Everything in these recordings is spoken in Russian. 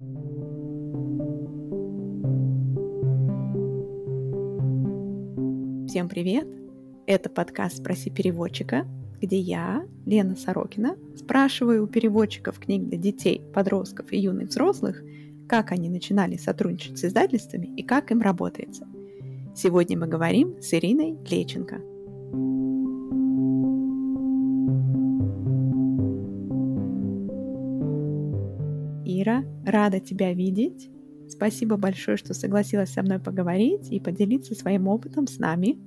Всем привет! Это подкаст «Спроси переводчика», где я, Лена Сорокина, спрашиваю у переводчиков книг для детей, подростков и юных взрослых, как они начинали сотрудничать с издательствами и как им работается. Сегодня мы говорим с Ириной Клеченко. Ира, рада тебя видеть. Спасибо большое, что согласилась со мной поговорить и поделиться своим опытом с нами,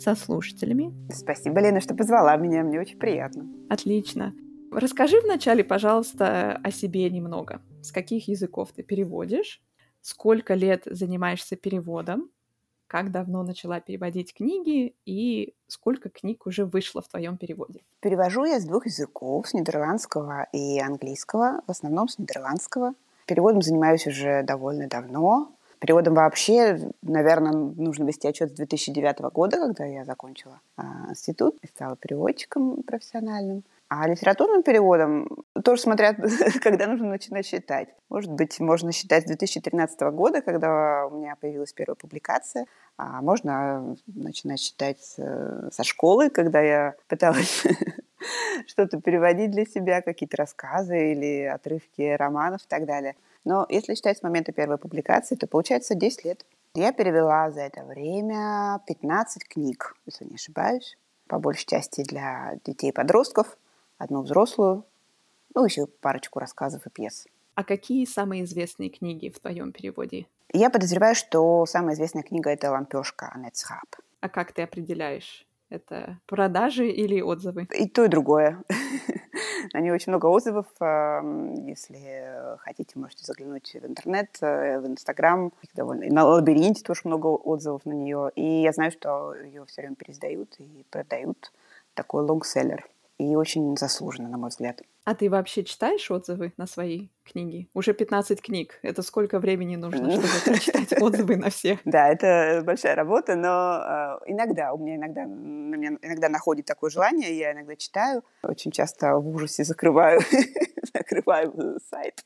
со слушателями. Спасибо, Лена, что позвала меня. Мне очень приятно. Отлично. Расскажи вначале, пожалуйста, о себе немного. С каких языков ты переводишь? Сколько лет занимаешься переводом? Как давно начала переводить книги и сколько книг уже вышло в твоем переводе? Перевожу я с двух языков, с нидерландского и английского, в основном с нидерландского. Переводом занимаюсь уже довольно давно. Переводом вообще, наверное, нужно вести отчет с 2009 года, когда я закончила э, институт и стала переводчиком профессиональным. А литературным переводом тоже смотря, когда нужно начинать считать. Может быть, можно считать с 2013 года, когда у меня появилась первая публикация. А можно начинать считать со школы, когда я пыталась что-то переводить для себя, какие-то рассказы или отрывки романов и так далее. Но если считать с момента первой публикации, то получается 10 лет. Я перевела за это время 15 книг, если не ошибаюсь, по большей части для детей и подростков, одну взрослую, ну, еще парочку рассказов и пьес. А какие самые известные книги в твоем переводе? Я подозреваю, что самая известная книга — это «Лампешка» Анетсхаб. А как ты определяешь? Это продажи или отзывы? И то, и другое. На нее очень много отзывов. Если хотите, можете заглянуть в интернет, э, в Инстаграм. довольно. И на лабиринте тоже много отзывов на нее. И я знаю, что ее все время переиздают и продают. Такой лонгселлер и очень заслуженно, на мой взгляд. А ты вообще читаешь отзывы на свои книги? Уже 15 книг. Это сколько времени нужно, чтобы прочитать отзывы на всех? Да, это большая работа, но э, иногда, у меня иногда, на меня иногда находит такое желание, я иногда читаю, очень часто в ужасе закрываю, закрываю сайт,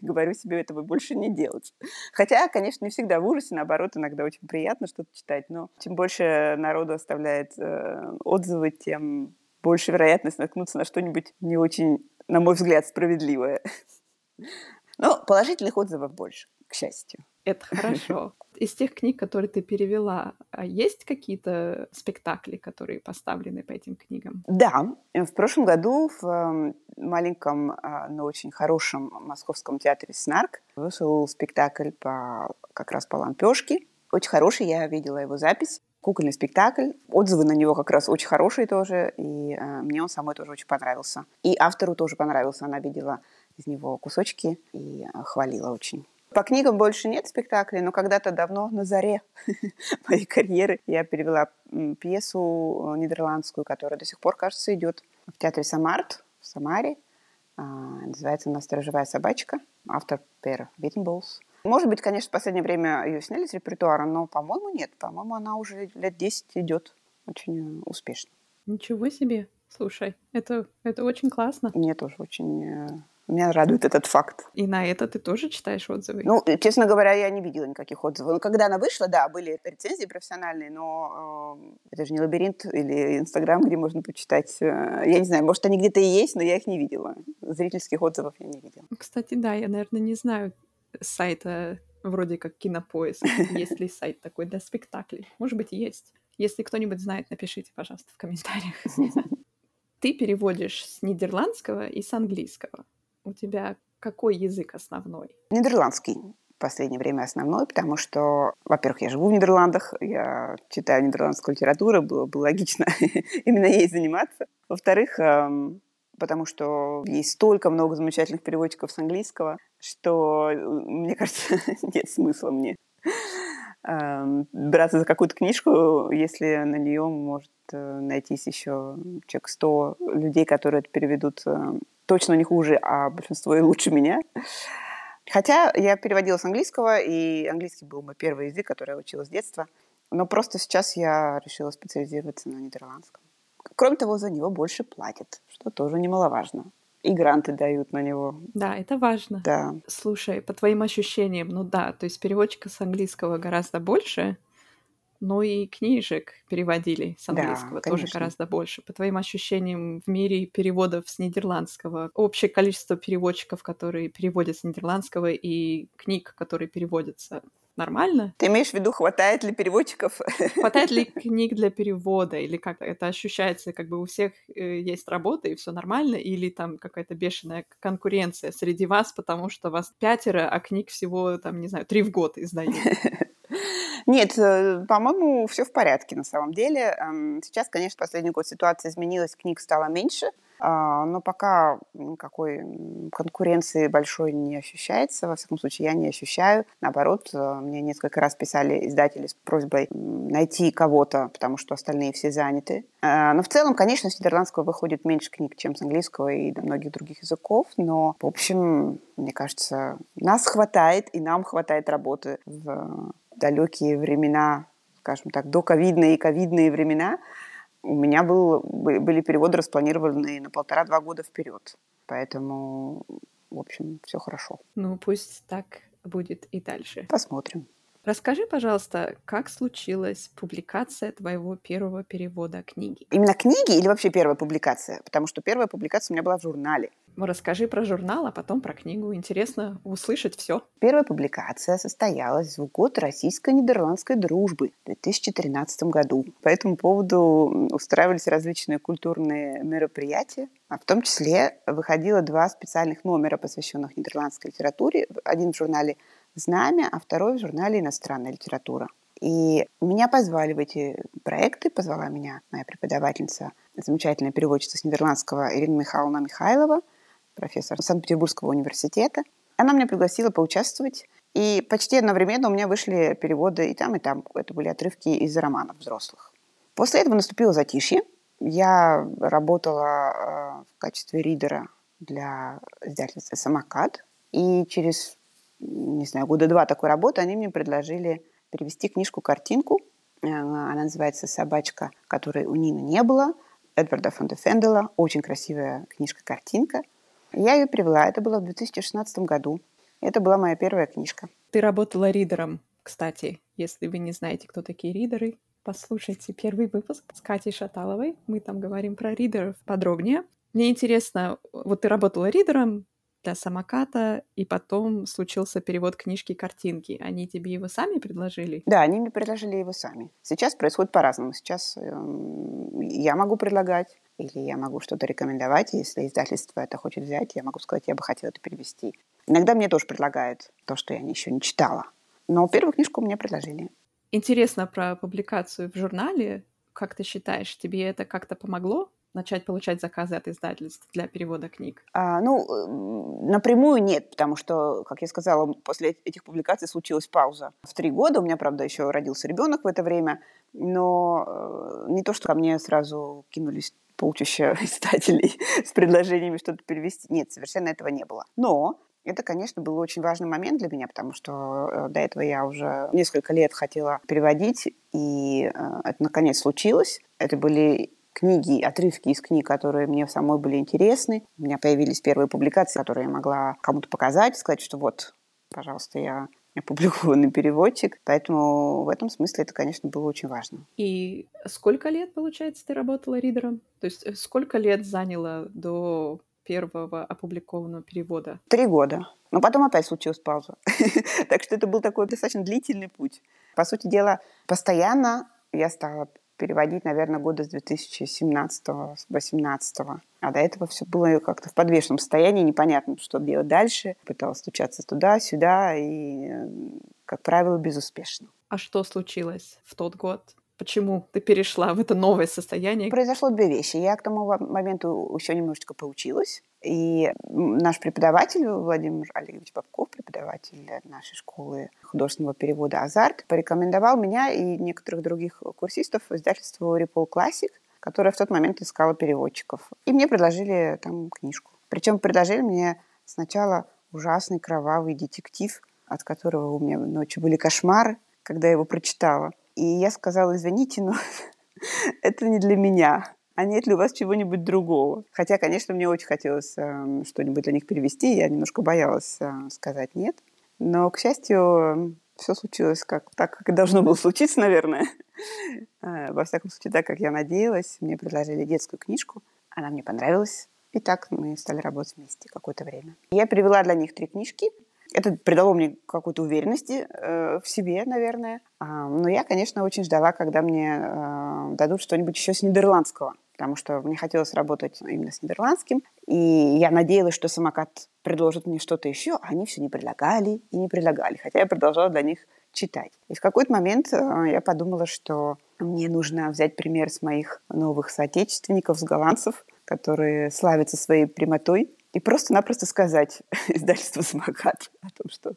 говорю себе этого больше не делать. Хотя, конечно, не всегда в ужасе, наоборот, иногда очень приятно что-то читать, но чем больше народу оставляет э, отзывы, тем больше вероятность наткнуться на что-нибудь не очень, на мой взгляд, справедливое. Но положительных отзывов больше, к счастью. Это хорошо. Из тех книг, которые ты перевела, а есть какие-то спектакли, которые поставлены по этим книгам? Да. В прошлом году в эм, маленьком, а, но очень хорошем московском театре «Снарк» вышел спектакль по, как раз по лампешке. Очень хороший, я видела его запись кукольный спектакль. Отзывы на него как раз очень хорошие тоже, и э, мне он самой тоже очень понравился. И автору тоже понравился, она видела из него кусочки и э, хвалила очень. По книгам больше нет спектаклей, но когда-то давно, на заре моей карьеры, я перевела пьесу э, нидерландскую, которая до сих пор, кажется, идет в театре Самарт в Самаре. А, называется она «Сторожевая собачка». Автор Пер Виттенболс. Может быть, конечно, в последнее время ее сняли с репертуара, но, по-моему, нет. По-моему, она уже лет 10 идет очень э, успешно. Ничего себе. Слушай, это, это очень классно. Мне тоже очень... Э, меня радует этот факт. И на это ты тоже читаешь отзывы? Ну, честно говоря, я не видела никаких отзывов. Ну, когда она вышла, да, были рецензии профессиональные, но э, это же не лабиринт или Инстаграм, где можно почитать. Э, я не знаю, может, они где-то и есть, но я их не видела. Зрительских отзывов я не видела. Кстати, да, я, наверное, не знаю сайта вроде как Кинопоиск. Есть ли сайт такой для спектаклей? Может быть, есть. Если кто-нибудь знает, напишите, пожалуйста, в комментариях. Ты переводишь с нидерландского и с английского. У тебя какой язык основной? Нидерландский в последнее время основной, потому что, во-первых, я живу в Нидерландах, я читаю нидерландскую литературу, было бы логично именно ей заниматься. Во-вторых, эм, потому что есть столько много замечательных переводчиков с английского, что, мне кажется, нет смысла мне эм, браться за какую-то книжку, если на нее может э, найтись еще человек 100 людей, которые это переведут э, точно не хуже, а большинство и лучше меня. Хотя я переводила с английского, и английский был мой первый язык, который я учила с детства. Но просто сейчас я решила специализироваться на нидерландском. Кроме того, за него больше платят, что тоже немаловажно. И гранты дают на него. Да, это важно. Да. Слушай, по твоим ощущениям, ну да, то есть переводчика с английского гораздо больше, но и книжек переводили с английского Да, тоже конечно. гораздо больше. По твоим ощущениям, в мире переводов с нидерландского общее количество переводчиков, которые переводят с нидерландского, и книг, которые переводятся, нормально? Ты имеешь в виду, хватает ли переводчиков? Хватает ли книг для перевода? Или как это ощущается, как бы у всех э, есть работа и все нормально? Или там какая-то бешеная конкуренция среди вас, потому что вас пятеро, а книг всего, там, не знаю, три в год издают? Нет, э, по-моему, все в порядке на самом деле. Эм, Сейчас, конечно, последний год ситуация изменилась, книг стало меньше, но пока никакой конкуренции большой не ощущается. Во всяком случае, я не ощущаю. Наоборот, э, мне несколько раз писали издатели с просьбой найти кого-то, потому что остальные все заняты. А, Но в целом, конечно, с нидерландского выходит меньше книг, чем с английского и многих других языков, но, в общем, мне кажется, нас хватает, и нам хватает работы в далекие времена, скажем так, доковидные и ковидные времена, у меня был, бы- были переводы распланированы на полтора-два года вперед. Поэтому, в общем, все хорошо. Ну, пусть так будет и дальше. Посмотрим. Расскажи, пожалуйста, как случилась публикация твоего первого перевода книги? Именно книги или вообще первая публикация? Потому что первая публикация у меня была в журнале. Расскажи про журнал, а потом про книгу. Интересно услышать все. Первая публикация состоялась в год российско-нидерландской дружбы в 2013 году. По этому поводу устраивались различные культурные мероприятия. А в том числе выходило два специальных номера, посвященных нидерландской литературе. Один в журнале «Знамя», а второй в журнале «Иностранная литература». И меня позвали в эти проекты, позвала меня моя преподавательница, замечательная переводчица с нидерландского Ирина Михайловна Михайлова, профессор Санкт-Петербургского университета. Она меня пригласила поучаствовать, и почти одновременно у меня вышли переводы и там, и там. Это были отрывки из романов взрослых. После этого наступило затишье. Я работала э, в качестве ридера для издательства «Самокат», и через, не знаю, года два такой работы они мне предложили перевести книжку-картинку. Э, Она называется «Собачка, которой у Нины не было», Эдварда фон де Фенделя. Очень красивая книжка-картинка. Я ее перевела. Это было в 2016 году. Это была моя первая книжка. Ты работала ридером, кстати. Если вы не знаете, кто такие ридеры, послушайте первый выпуск с Катей Шаталовой. Мы там говорим про ридеров подробнее. Мне интересно, вот ты работала ридером для самоката, и потом случился перевод книжки картинки. Они тебе его сами предложили? Да, они мне предложили его сами. Сейчас происходит по-разному. Сейчас эм, я могу предлагать, или я могу что-то рекомендовать. Если издательство это хочет взять, я могу сказать, я бы хотела это перевести. Иногда мне тоже предлагают то, что я еще не читала. Но первую книжку мне предложили. Интересно про публикацию в журнале. Как ты считаешь, тебе это как-то помогло начать получать заказы от издательств для перевода книг? А, ну, напрямую нет, потому что, как я сказала, после этих публикаций случилась пауза. В три года у меня, правда, еще родился ребенок в это время, но э, не то, что ко мне сразу кинулись полчища издателей с предложениями что-то перевести. Нет, совершенно этого не было. Но это, конечно, был очень важный момент для меня, потому что э, до этого я уже несколько лет хотела переводить, и э, это наконец случилось. Это были книги, отрывки из книг, которые мне самой были интересны. У меня появились первые публикации, которые я могла кому-то показать, сказать, что вот, пожалуйста, я опубликованный переводчик. Поэтому в этом смысле это, конечно, было очень важно. И сколько лет, получается, ты работала ридером? То есть э, сколько лет заняло до первого опубликованного перевода? Три года. Но потом опять случилась пауза. так что это был такой достаточно длительный путь. По сути дела, постоянно я стала переводить, наверное, года с 2017-2018. А до этого все было как-то в подвешенном состоянии, непонятно, что делать дальше. Пыталась стучаться туда-сюда и, э, как правило, безуспешно. А что случилось в тот год? Почему ты перешла в это новое состояние? Произошло две вещи. Я к тому моменту еще немножечко поучилась. И наш преподаватель Владимир Олегович Бабков, преподаватель нашей школы художественного перевода «Азарт», порекомендовал меня и некоторых других курсистов издательству «Репол Классик», которое в тот момент искало переводчиков. И мне предложили там книжку. Причем предложили мне сначала ужасный кровавый детектив, от которого у меня ночью были кошмары, когда я его прочитала. И я сказала, извините, но это не для меня. а нет ли у вас чего-нибудь другого? Хотя, конечно, мне очень хотелось э, что-нибудь для них перевести, я немножко боялась э, сказать нет. Но, к счастью, все случилось как, так, как и должно было случиться, наверное. Э, во всяком случае, так, как я надеялась. Мне предложили детскую книжку, она мне понравилась. И так мы стали работать вместе какое-то время. Я привела для них три книжки. Это придало мне какой-то уверенности э, в себе, наверное. А, но я, конечно, очень ждала, когда мне э, дадут что-нибудь еще с нидерландского потому что мне хотелось работать именно с нидерландским. И я надеялась, что самокат предложит мне что-то еще, а они все не предлагали и не предлагали, хотя я продолжала для них читать. И в какой-то момент э, я подумала, что мне нужно взять пример с моих новых соотечественников, с голландцев, которые славятся своей прямотой, и просто-напросто сказать издательству «Самокат» о том, что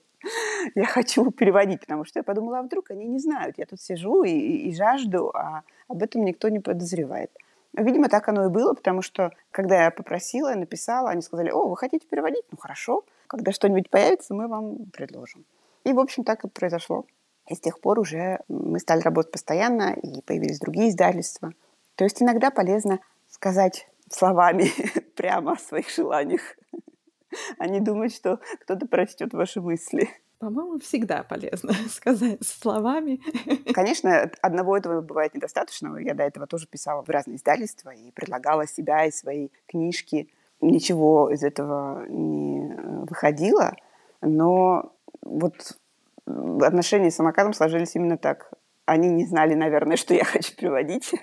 я хочу переводить, потому что я подумала, а вдруг они не знают, я тут сижу и, и жажду, а об этом никто не подозревает. Видимо, так оно и было, потому что, когда я попросила, написала, они сказали, о, вы хотите переводить? Ну, хорошо. Когда что-нибудь появится, мы вам предложим. И, в общем, так и произошло. И с тех пор уже мы стали работать постоянно, и появились другие издательства. То есть иногда полезно сказать словами прямо о своих желаниях, а не думать, что кто-то прочтет ваши мысли. По-моему, всегда полезно сказать словами. Конечно, одного этого бывает недостаточно. Я до этого тоже писала в разные издательства и предлагала себя и свои книжки. Ничего из этого не э, выходило, но вот отношения с самокатом сложились именно так. Они не знали, наверное, что я хочу приводить,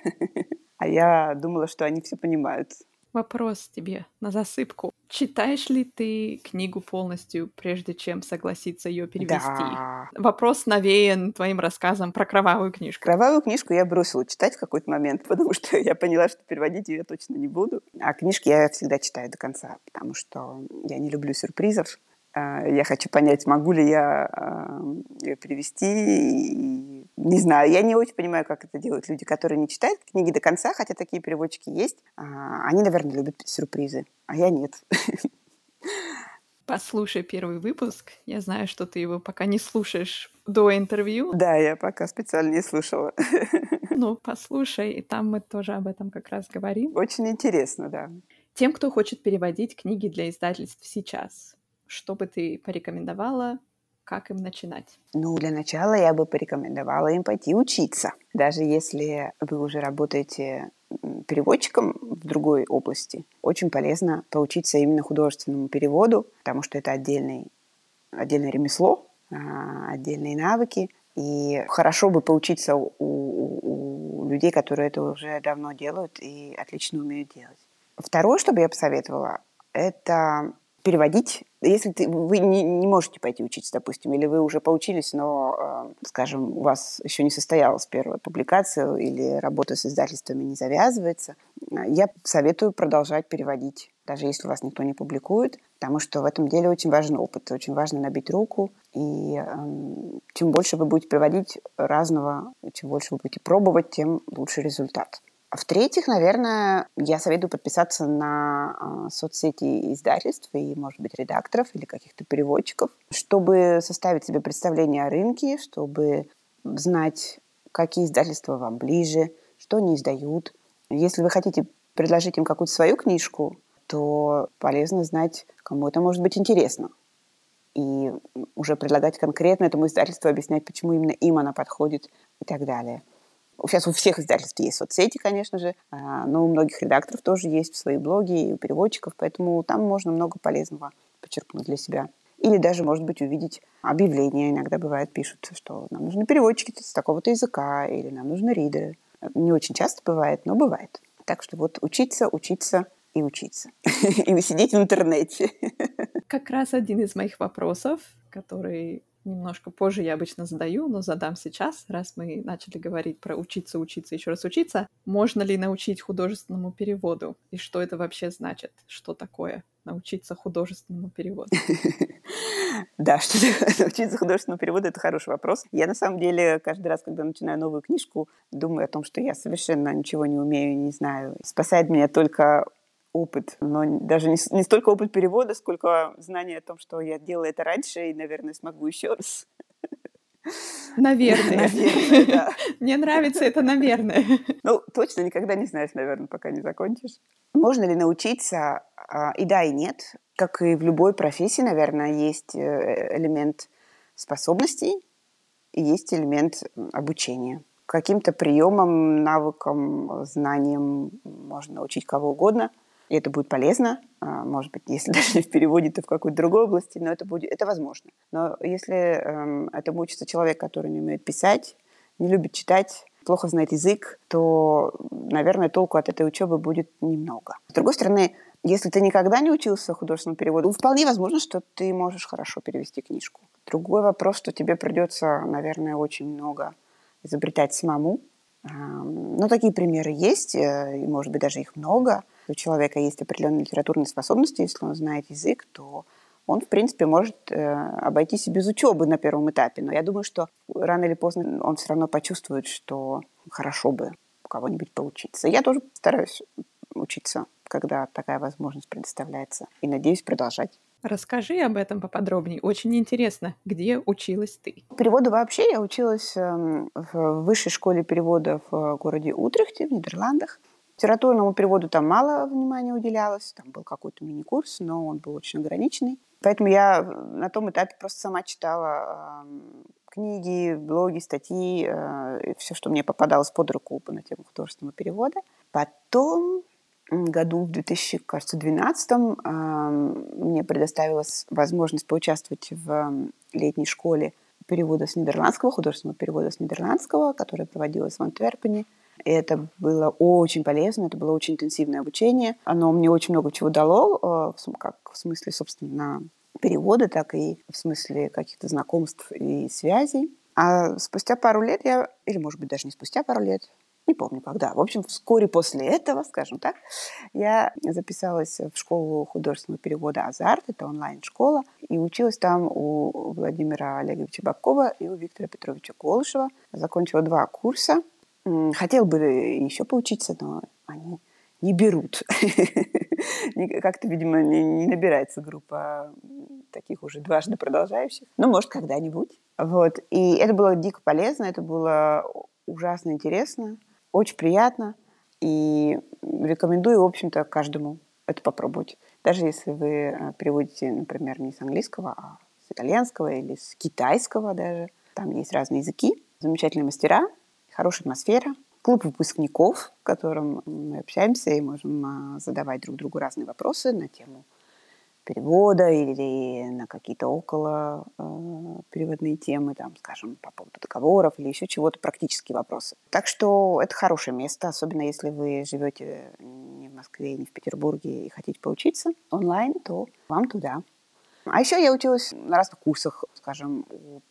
а я думала, что они все понимают. Вопрос тебе на засыпку. Читаешь ли ты книгу полностью, прежде чем согласиться ее перевести? Да. Вопрос навеян твоим рассказом про кровавую книжку. Кровавую книжку я бросила читать в какой-то момент, потому что я поняла, что переводить ее точно не буду. А книжки я всегда читаю до конца, потому что я не люблю сюрпризов. А, я хочу понять, могу ли я а, ее перевести. И не знаю, я не очень понимаю, как это делают люди, которые не читают книги до конца, хотя такие переводчики есть. А, они, наверное, любят сюрпризы, а я нет. Послушай первый выпуск. Я знаю, что ты его пока не слушаешь до интервью. Да, я пока специально не слушала. Ну, послушай, и там мы тоже об этом как раз говорим. Очень интересно, да. Тем, кто хочет переводить книги для издательств сейчас, что бы ты порекомендовала, как им начинать? Ну, для начала я бы порекомендовала им пойти учиться. Даже если вы уже работаете переводчиком в другой области, очень полезно поучиться именно художественному переводу, потому что это отдельный, отдельное ремесло, а, отдельные навыки. И хорошо бы поучиться у, у, у людей, которые это уже давно делают и отлично умеют делать. Второе, что бы я посоветовала, это переводить. Если ты, вы не, не можете пойти учиться, допустим, или вы уже поучились, но, э, скажем, у вас еще не состоялась первая публикация или работа с издательствами не завязывается, э, я советую продолжать переводить, даже если вас никто не публикует, потому что в этом деле очень важен опыт, очень важно набить руку, и э, чем больше вы будете переводить разного, чем больше вы будете пробовать, тем лучше результат. А в-третьих, наверное, я советую подписаться на э, соцсети издательств и, может быть, редакторов или каких-то переводчиков, чтобы составить себе представление о рынке, чтобы знать, какие издательства вам ближе, что они издают. Если вы хотите предложить им какую-то свою книжку, то полезно знать, кому это может быть интересно. И уже предлагать конкретно этому издательству, объяснять, почему именно им она подходит и так далее. Сейчас у всех издательств есть соцсети, конечно же, а, но у многих редакторов тоже есть свои блоги и у переводчиков, поэтому там можно много полезного почерпнуть для себя. Или даже, может быть, увидеть объявления. Иногда бывает, пишут, что нам нужны переводчики с такого-то языка, или нам нужны ридеры. Не очень часто бывает, но бывает. Так что вот учиться, учиться и учиться. И сидеть в интернете. Как раз один из моих вопросов, который немножко позже я обычно задаю, но задам сейчас, раз мы начали говорить про учиться, учиться, еще раз учиться. Можно ли научить художественному переводу? И что это вообще значит? Что такое научиться художественному переводу? Да, что научиться художественному переводу – это хороший вопрос. Я, на самом деле, каждый раз, когда начинаю новую книжку, думаю о том, что я совершенно ничего не умею, не знаю. Спасает меня только опыт, но даже не, не столько опыт перевода, сколько знание о том, что я делала это раньше и, наверное, смогу еще раз. Наверное. Наверное, да. Мне нравится это, наверное. Ну, точно никогда не знаешь, наверное, пока не закончишь. Можно ли научиться а, и да, и нет. Как и в любой профессии, наверное, есть э, элемент способностей и есть элемент обучения. Каким-то приемам, навыкам, знаниям можно научить кого угодно, и это будет полезно. А, может быть, если даже не в переводе, то в какой-то другой области, но это, будет, это возможно. Но если эм, этому учится человек, который не умеет писать, не любит читать, плохо знает язык, то, наверное, толку от этой учебы будет немного. С другой стороны, если ты никогда не учился художественному переводу, вполне возможно, что ты можешь хорошо перевести книжку. Другой вопрос, что тебе придется, наверное, очень много изобретать самому. Но такие примеры есть, э, и, может быть, даже их много. У человека есть определенные литературные способности, если он знает язык, то он, в принципе, может э, обойтись и без учебы на первом этапе. Но я думаю, что рано или поздно он все равно почувствует, что хорошо бы у кого-нибудь поучиться. Я тоже стараюсь учиться когда такая возможность предоставляется. И надеюсь продолжать. Расскажи об этом поподробнее. Очень интересно, где училась ты? Переводу вообще я училась эм, в высшей школе перевода в городе Утрехте, в Нидерландах. Литературному переводу там мало внимания уделялось. Там был какой-то мини-курс, но он был очень ограниченный. Поэтому я на том этапе просто сама читала эм, книги, блоги, статьи, э, все, что мне попадалось под руку на тему художественного перевода. Потом году, в 2012, мне предоставилась возможность поучаствовать в летней школе перевода с нидерландского, художественного перевода с нидерландского, которая проводилась в Антверпене. И это было очень полезно, это было очень интенсивное обучение. Оно мне очень много чего дало, э, как в смысле, собственно, перевода, так и в смысле каких-то знакомств и связей. А спустя пару лет я, или, может быть, даже не спустя пару лет, не помню когда. В общем, вскоре после этого, скажем так, я записалась в школу художественного перевода «Азарт», это онлайн-школа, и училась там у Владимира Олеговича Бабкова и у Виктора Петровича Голышева. Закончила два курса. Хотел бы еще поучиться, но они не берут. Как-то, видимо, не, набирается группа таких уже дважды продолжающих. Ну, может, когда-нибудь. Вот. И это было дико полезно, это было ужасно интересно. Очень приятно и рекомендую, в общем-то, каждому это попробовать. Даже если вы э, переводите, например, не с английского, а с итальянского или с китайского даже. Там есть разные языки, замечательные мастера, хорошая атмосфера, клуб выпускников, в котором мы общаемся и можем а, задавать друг другу разные вопросы на тему перевода или на какие-то около э, переводные темы, там, скажем, по поводу договоров или еще чего-то, практические вопросы. Так что это хорошее место, особенно если вы живете не в Москве, не в Петербурге и хотите поучиться онлайн, то вам туда. А еще я училась на разных курсах, скажем, у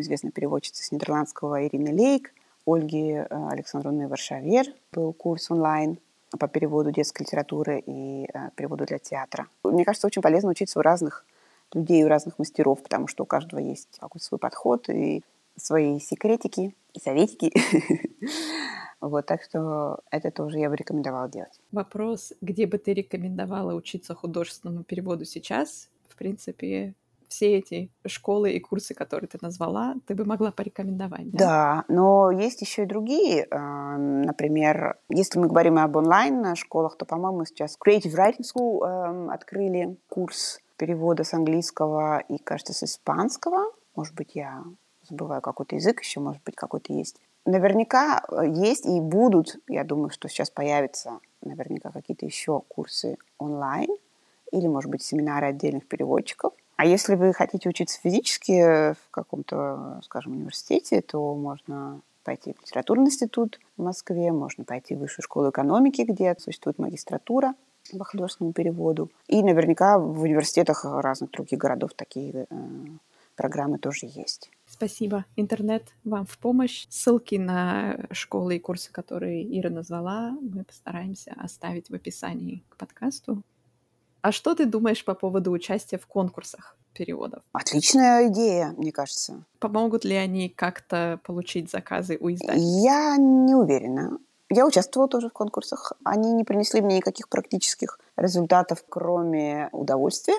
известной переводчицы с нидерландского Ирины Лейк, Ольги э, Александровны Варшавер был курс онлайн по переводу детской литературы и э, переводу для театра. Мне кажется, очень полезно учиться у разных людей, у разных мастеров, потому что у каждого есть какой-то свой подход и свои секретики и советики. Вот, так что это тоже я бы рекомендовала делать. Вопрос, где бы ты рекомендовала учиться художественному переводу сейчас? В принципе, все эти школы и курсы, которые ты назвала, ты бы могла порекомендовать. Да, да но есть еще и другие. Например, если мы говорим об онлайн-школах, то, по-моему, сейчас Creative Writing School открыли курс перевода с английского и, кажется, с испанского. Может быть, я забываю какой-то язык еще, может быть, какой-то есть. Наверняка э, есть и будут, я думаю, что сейчас появятся наверняка какие-то еще курсы онлайн или, может быть, семинары отдельных переводчиков – а если вы хотите учиться физически в каком-то, скажем, университете, то можно пойти в литературный институт в Москве, можно пойти в высшую школу экономики, где существует магистратура по художественному переводу. И наверняка в университетах разных других городов такие э, программы тоже есть. Спасибо. Интернет вам в помощь. Ссылки на школы и курсы, которые Ира назвала, мы постараемся оставить в описании к подкасту. А что ты думаешь по поводу участия в конкурсах переводов? Отличная идея, мне кажется. Помогут ли они как-то получить заказы у издательств? Я не уверена. Я участвовала тоже в конкурсах. Они не принесли мне никаких практических результатов, кроме удовольствия.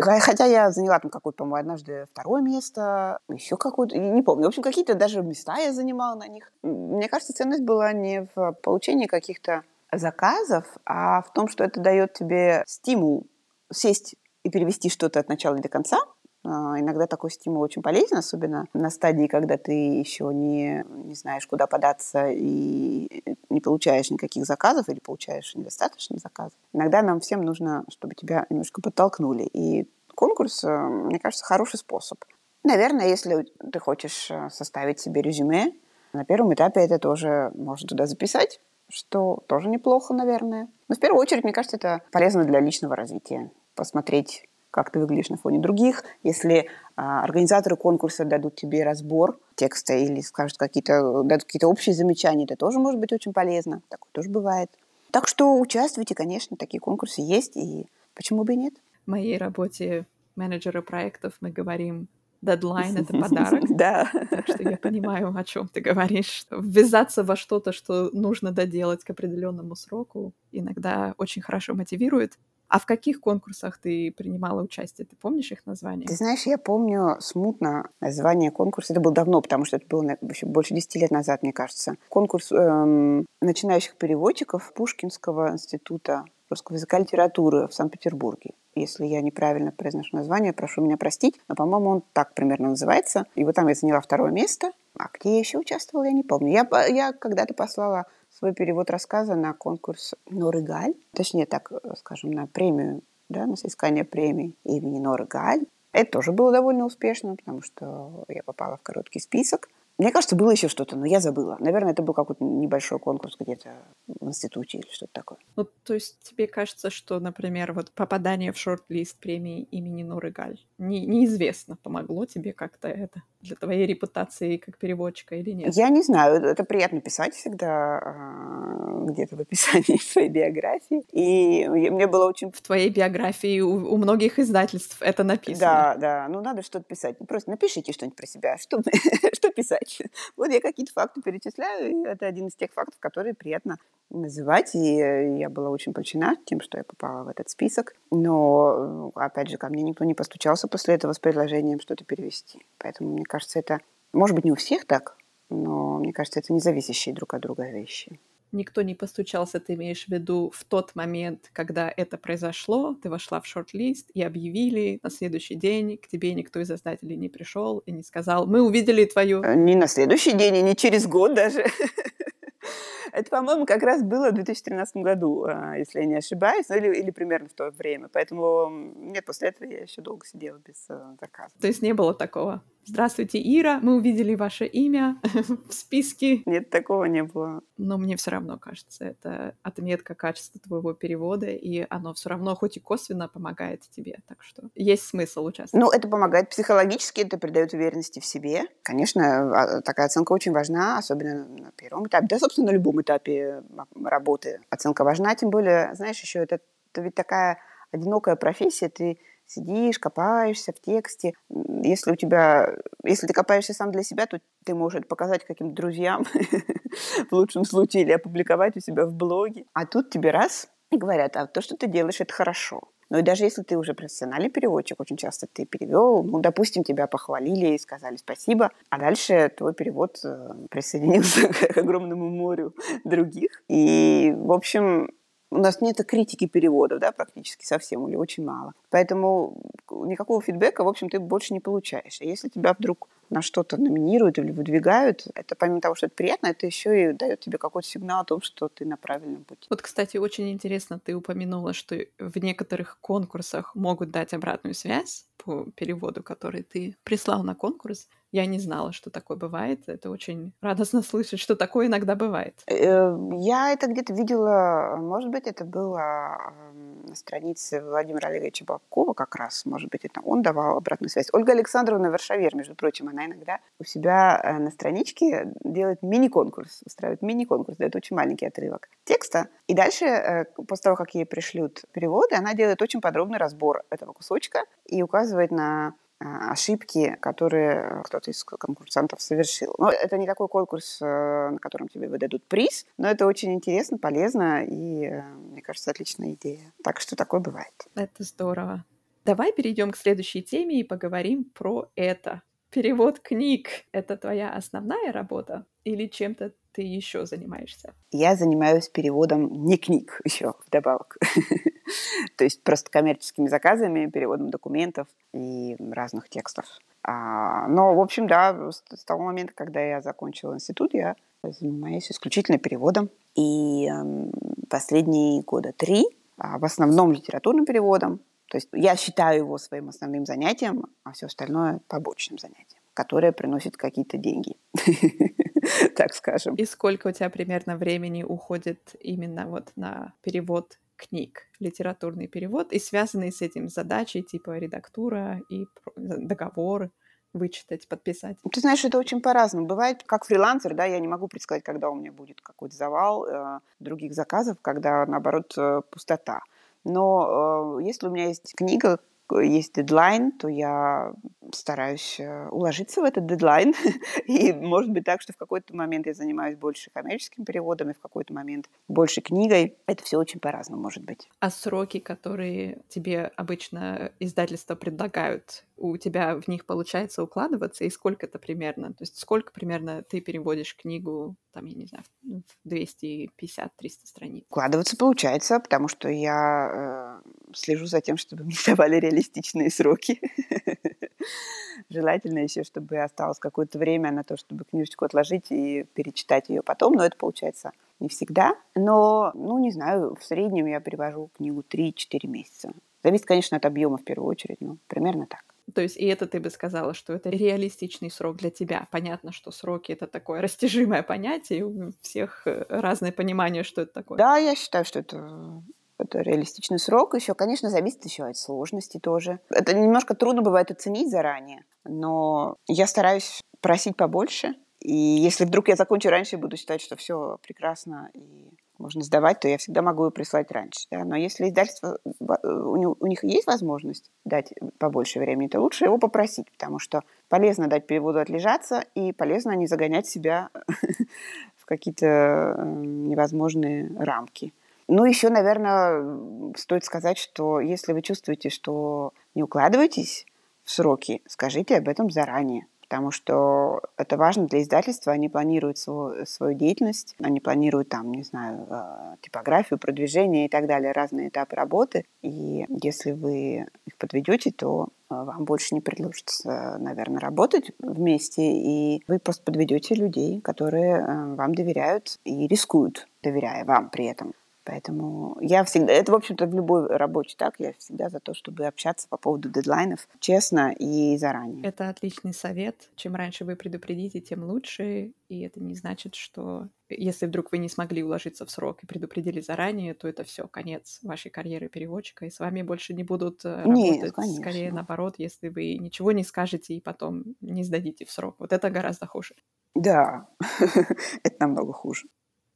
Хотя я заняла там какое-то, по-моему, однажды второе место, еще какое-то, не помню. В общем, какие-то даже места я занимала на них. Мне кажется, ценность была не в получении каких-то заказов, а в том, что это дает тебе стимул сесть и перевести что-то от начала до конца, а, иногда такой стимул очень полезен, особенно на стадии, когда ты еще не, не знаешь, куда податься и не получаешь никаких заказов или получаешь недостаточно заказов. Иногда нам всем нужно, чтобы тебя немножко подтолкнули. И конкурс, э, мне кажется, хороший способ. Наверное, если ты хочешь э, составить себе резюме, на первом этапе это тоже можно туда записать, что тоже неплохо, наверное. Но в первую очередь, мне кажется, это полезно для личного развития. Посмотреть как ты выглядишь на фоне других. Если а, организаторы конкурса дадут тебе разбор текста или скажут какие-то, дадут какие-то общие замечания, это тоже может быть очень полезно. Такое тоже бывает. Так что участвуйте, конечно, такие конкурсы есть, и почему бы и нет. В моей работе менеджера проектов мы говорим дедлайн — это подарок. Да. Так что я понимаю, о чем ты говоришь. Ввязаться во что-то, что нужно доделать к определенному сроку, иногда очень хорошо мотивирует. А в каких конкурсах ты принимала участие? Ты помнишь их название? Ты знаешь, я помню смутно название конкурса. Это было давно, потому что это было еще больше 10 лет назад, мне кажется. Конкурс эм, начинающих переводчиков Пушкинского института русского языка и литературы в Санкт-Петербурге. Если я неправильно произношу название, прошу меня простить, но, по-моему, он так примерно называется. И вот там я заняла второе место. А где я еще участвовала, я не помню. Я, я когда-то послала свой перевод рассказа на конкурс Норы Галь, точнее так, э, скажем, на премию, да, на соискание премии имени Норы Галь. Это тоже было довольно успешно, потому что я попала в короткий список. Мне кажется, было еще что-то, но я забыла. Наверное, это был какой-то небольшой конкурс где-то в институте или что-то такое. Ну, то есть тебе кажется, что, например, вот попадание в шорт-лист премии имени Нуры Галь не, неизвестно, помогло тебе как-то это для твоей репутации как переводчика или нет? Я не знаю. Это приятно писать всегда а, где-то в описании своей биографии. И мне было очень... В твоей биографии у, у многих издательств это написано. Да, да. Ну, надо что-то писать. Просто напишите что-нибудь про себя. Что, что писать? Вот я какие-то факты перечисляю, и это один из тех фактов, которые приятно называть. И я была очень польщена тем, что я попала в этот список. Но, опять же, ко мне никто не постучался после этого с предложением что-то перевести. Поэтому, мне кажется, это, может быть, не у всех так, но мне кажется, это не зависящие друг от друга вещи никто не постучался, ты имеешь в виду в тот момент, когда это произошло, ты вошла в шорт-лист и объявили на следующий день, к тебе никто из издателей не пришел и не сказал, мы увидели твою... Э, не на следующий день и не через год даже. Это, по-моему, как раз было в 2013 году, а, если я не ошибаюсь, ну, или, или примерно в то время. Поэтому нет, после этого я еще долго сидела без э, заказа. То есть не было такого? Здравствуйте, Ира, мы увидели ваше имя в списке. Нет, такого не было. Но мне все равно кажется, это отметка качества твоего перевода, и оно все равно хоть и косвенно помогает тебе, так что есть смысл участвовать. Ну, это помогает психологически, это придает уверенности в себе. Конечно, а, такая оценка очень важна, особенно на первом этапе, да, собственно, на любом этапе работы. Оценка важна, тем более, знаешь, еще это, это ведь такая одинокая профессия, ты сидишь, копаешься в тексте. Если у тебя, если ты копаешься сам для себя, то ты можешь показать каким-то друзьям в лучшем случае или опубликовать у себя в блоге. А тут тебе раз и говорят, а то, что ты делаешь, это хорошо. Но и даже если ты уже профессиональный переводчик, очень часто ты перевел, ну, допустим, тебя похвалили и сказали спасибо, а дальше твой перевод э, присоединился к огромному морю других. И, в общем, у нас нет критики переводов, да, практически совсем или очень мало. Поэтому никакого фидбэка, в общем, ты больше не получаешь. А если тебя вдруг на что-то номинируют или выдвигают, это помимо того, что это приятно, это еще и дает тебе какой-то сигнал о том, что ты на правильном пути. Вот, кстати, очень интересно, ты упомянула, что в некоторых конкурсах могут дать обратную связь по переводу, который ты прислал на конкурс. Я не знала, что такое бывает. Это очень радостно слышать, что такое иногда бывает. Э, я это где-то видела, может быть, это было на странице Владимира Олеговича Бабкова как раз, может быть, это он давал обратную связь. Ольга Александровна Варшавер, между прочим, она иногда у себя э, на страничке делает мини-конкурс, устраивает мини-конкурс, дает очень маленький отрывок текста. И дальше, э, после того, как ей пришлют переводы, она делает очень подробный разбор этого кусочка и указывает на а, ошибки, которые кто-то из конкурсантов совершил. Но это не такой конкурс, э, на котором тебе выдадут приз, но это очень интересно, полезно и, э, мне кажется, отличная идея. Так что такое бывает. Это здорово. Давай перейдем к следующей теме и поговорим про это. Перевод книг — это твоя основная работа или чем-то ты еще занимаешься? Я занимаюсь переводом не книг еще вдобавок. То есть просто коммерческими заказами, переводом документов и разных текстов. А, но, в общем, да, с того момента, когда я закончила институт, я занимаюсь исключительно переводом. И э, последние года три а, в основном литературным переводом. То есть я считаю его своим основным занятием, а все остальное побочным занятием, которое приносит какие-то деньги. так скажем. И сколько у тебя примерно времени уходит именно вот на перевод книг, литературный перевод, и связанные с этим задачи типа редактура и договор вычитать, подписать? Ты знаешь, это очень по-разному. Бывает, как фрилансер, да, я не могу предсказать, когда у меня будет какой-то завал э, других заказов, когда, наоборот, э, пустота. Но э, если у меня есть книга, есть дедлайн, то я стараюсь э, уложиться в этот дедлайн. и может быть так, что в какой-то момент я занимаюсь больше коммерческим переводом, и в какой-то момент больше книгой. Это все очень по-разному может быть. А сроки, которые тебе обычно издательства предлагают, у тебя в них получается укладываться, и сколько это примерно? То есть сколько примерно ты переводишь книгу, там, я не знаю, в 250-300 страниц? Укладываться получается, потому что я э, слежу за тем, чтобы мне давали реалистичные сроки. Желательно еще, чтобы осталось какое-то время на то, чтобы книжечку отложить и перечитать ее потом, но это получается не всегда. Но, ну, не знаю, в среднем я перевожу книгу 3-4 месяца. Зависит, конечно, от объема в первую очередь, но примерно так. То есть и это ты бы сказала, что это реалистичный срок для тебя. Понятно, что сроки — это такое растяжимое понятие, у всех э, разное понимание, что это такое. Да, я считаю, что это это реалистичный срок. Еще, конечно, зависит еще от сложности тоже. Это немножко трудно бывает оценить заранее, но я стараюсь просить побольше. И если вдруг я закончу раньше, буду считать, что все прекрасно и можно сдавать, то я всегда могу ее прислать раньше. Да? Но если издательство, у них есть возможность дать побольше времени, то лучше его попросить, потому что полезно дать переводу отлежаться и полезно не загонять себя в какие-то э, невозможные рамки. Ну, еще, наверное, стоит сказать, что если вы чувствуете, что не укладываетесь в сроки, скажите об этом заранее потому что это важно для издательства. Они планируют свою, свою деятельность, они планируют там, не знаю, э, типографию, продвижение и так далее, разные этапы работы. И если вы их подведете, то э, вам больше не предложится, наверное, работать вместе, и вы просто подведете людей, которые э, вам доверяют и рискуют, доверяя вам при этом. Поэтому я всегда, это, в общем-то, в любой работе так, я всегда за то, чтобы общаться по поводу дедлайнов честно и заранее. Это отличный совет. Чем раньше вы предупредите, тем лучше. И это не значит, что если вдруг вы не смогли уложиться в срок и предупредили заранее, то это все, конец вашей карьеры переводчика, и с вами больше не будут э, Нет, работать. Конечно. Скорее наоборот, если вы ничего не скажете и потом не сдадите в срок. Вот это гораздо хуже. Да, это намного хуже.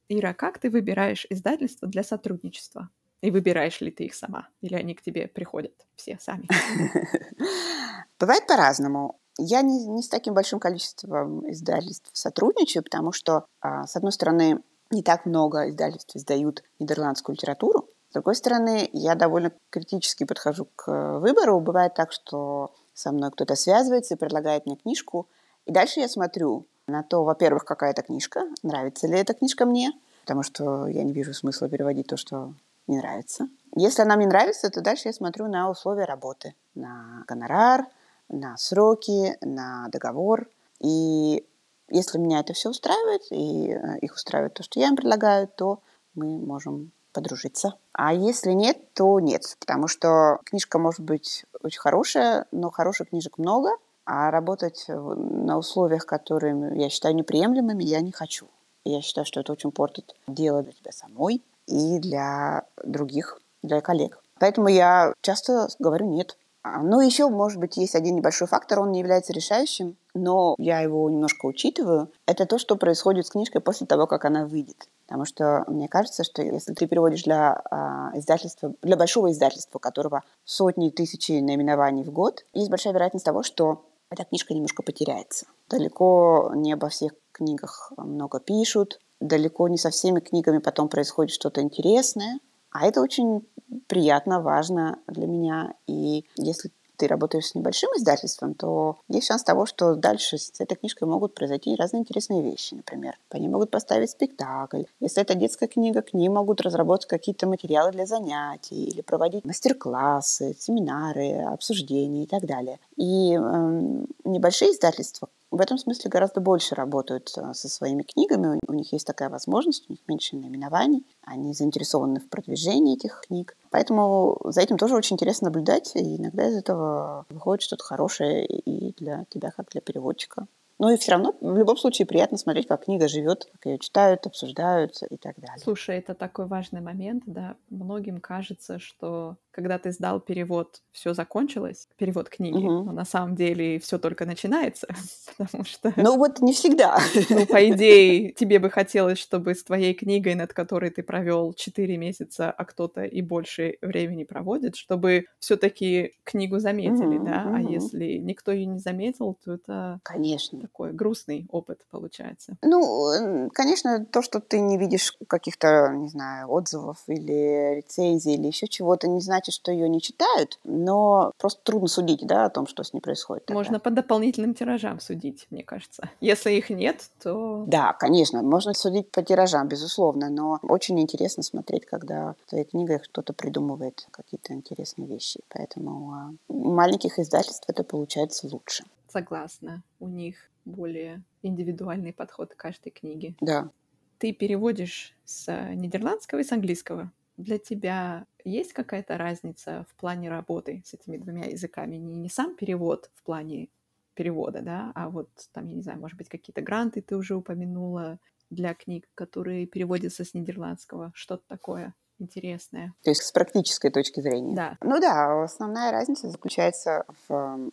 Ира, как ты выбираешь издательство для сотрудничества? И выбираешь ли ты их сама? Или они к тебе приходят все сами? Бывает по-разному. Я не, не с таким большим количеством издательств сотрудничаю, потому что, а, с одной стороны, не так много издательств издают нидерландскую литературу. С другой стороны, я довольно критически подхожу к выбору. Бывает так, что со мной кто-то связывается и предлагает мне книжку. И дальше я смотрю, на то, во-первых, какая это книжка, нравится ли эта книжка мне, потому что я не вижу смысла переводить то, что не нравится. Если она мне нравится, то дальше я смотрю на условия работы, на гонорар, на сроки, на договор. И если меня это все устраивает, и э, их устраивает то, что я им предлагаю, то мы можем подружиться. А если нет, то нет, потому что книжка может быть очень хорошая, но хороших книжек много – а работать на условиях, которые я считаю неприемлемыми, я не хочу. Я считаю, что это очень портит дело для тебя самой и для других, для коллег. Поэтому я часто говорю «нет». А, ну, еще, может быть, есть один небольшой фактор, он не является решающим, но я его немножко учитываю. Это то, что происходит с книжкой после того, как она выйдет. Потому что мне кажется, что если ты переводишь для а, издательства, для большого издательства, у которого сотни тысяч наименований в год, есть большая вероятность того, что эта книжка немножко потеряется. Далеко не обо всех книгах много пишут, далеко не со всеми книгами потом происходит что-то интересное. А это очень приятно, важно для меня. И если ты работаешь с небольшим издательством, то есть шанс того, что дальше с этой книжкой могут произойти разные интересные вещи. Например, по ней могут поставить спектакль. Если это детская книга, к ней могут разработать какие-то материалы для занятий или проводить мастер-классы, семинары, обсуждения и так далее. И э, небольшие издательства, в этом смысле гораздо больше работают э, со своими книгами. У них есть такая возможность, у них меньше наименований. Они заинтересованы в продвижении этих книг. Поэтому за этим тоже очень интересно наблюдать. И иногда из этого выходит что-то хорошее и для тебя, как для переводчика. Но и все равно в любом случае приятно смотреть, как книга живет, как ее читают, обсуждают и так далее. Слушай, это такой важный момент, да. Многим кажется, что когда ты сдал перевод, все закончилось, перевод книги, угу. но на самом деле все только начинается, потому что... Ну вот не всегда. Ну, по идее, тебе бы хотелось, чтобы с твоей книгой, над которой ты провел 4 месяца, а кто-то и больше времени проводит, чтобы все-таки книгу заметили, угу, да? Угу. А если никто ее не заметил, то это... Конечно. Такой грустный опыт получается. Ну, конечно, то, что ты не видишь каких-то, не знаю, отзывов или рецензий или еще чего-то, не значит, что ее не читают, но просто трудно судить, да, о том, что с ней происходит. Тогда. Можно по дополнительным тиражам судить, мне кажется. Если их нет, то... Да, конечно, можно судить по тиражам, безусловно, но очень интересно смотреть, когда в твоей книге кто-то придумывает какие-то интересные вещи. Поэтому а, у маленьких издательств это получается лучше. Согласна. У них более индивидуальный подход к каждой книге. Да. Ты переводишь с нидерландского и с английского для тебя есть какая-то разница в плане работы с этими двумя языками? Не, не сам перевод в плане перевода, да, а вот там, я не знаю, может быть, какие-то гранты ты уже упомянула для книг, которые переводятся с нидерландского, что-то такое интересное. То есть с практической точки зрения? Да. Ну да, основная разница заключается в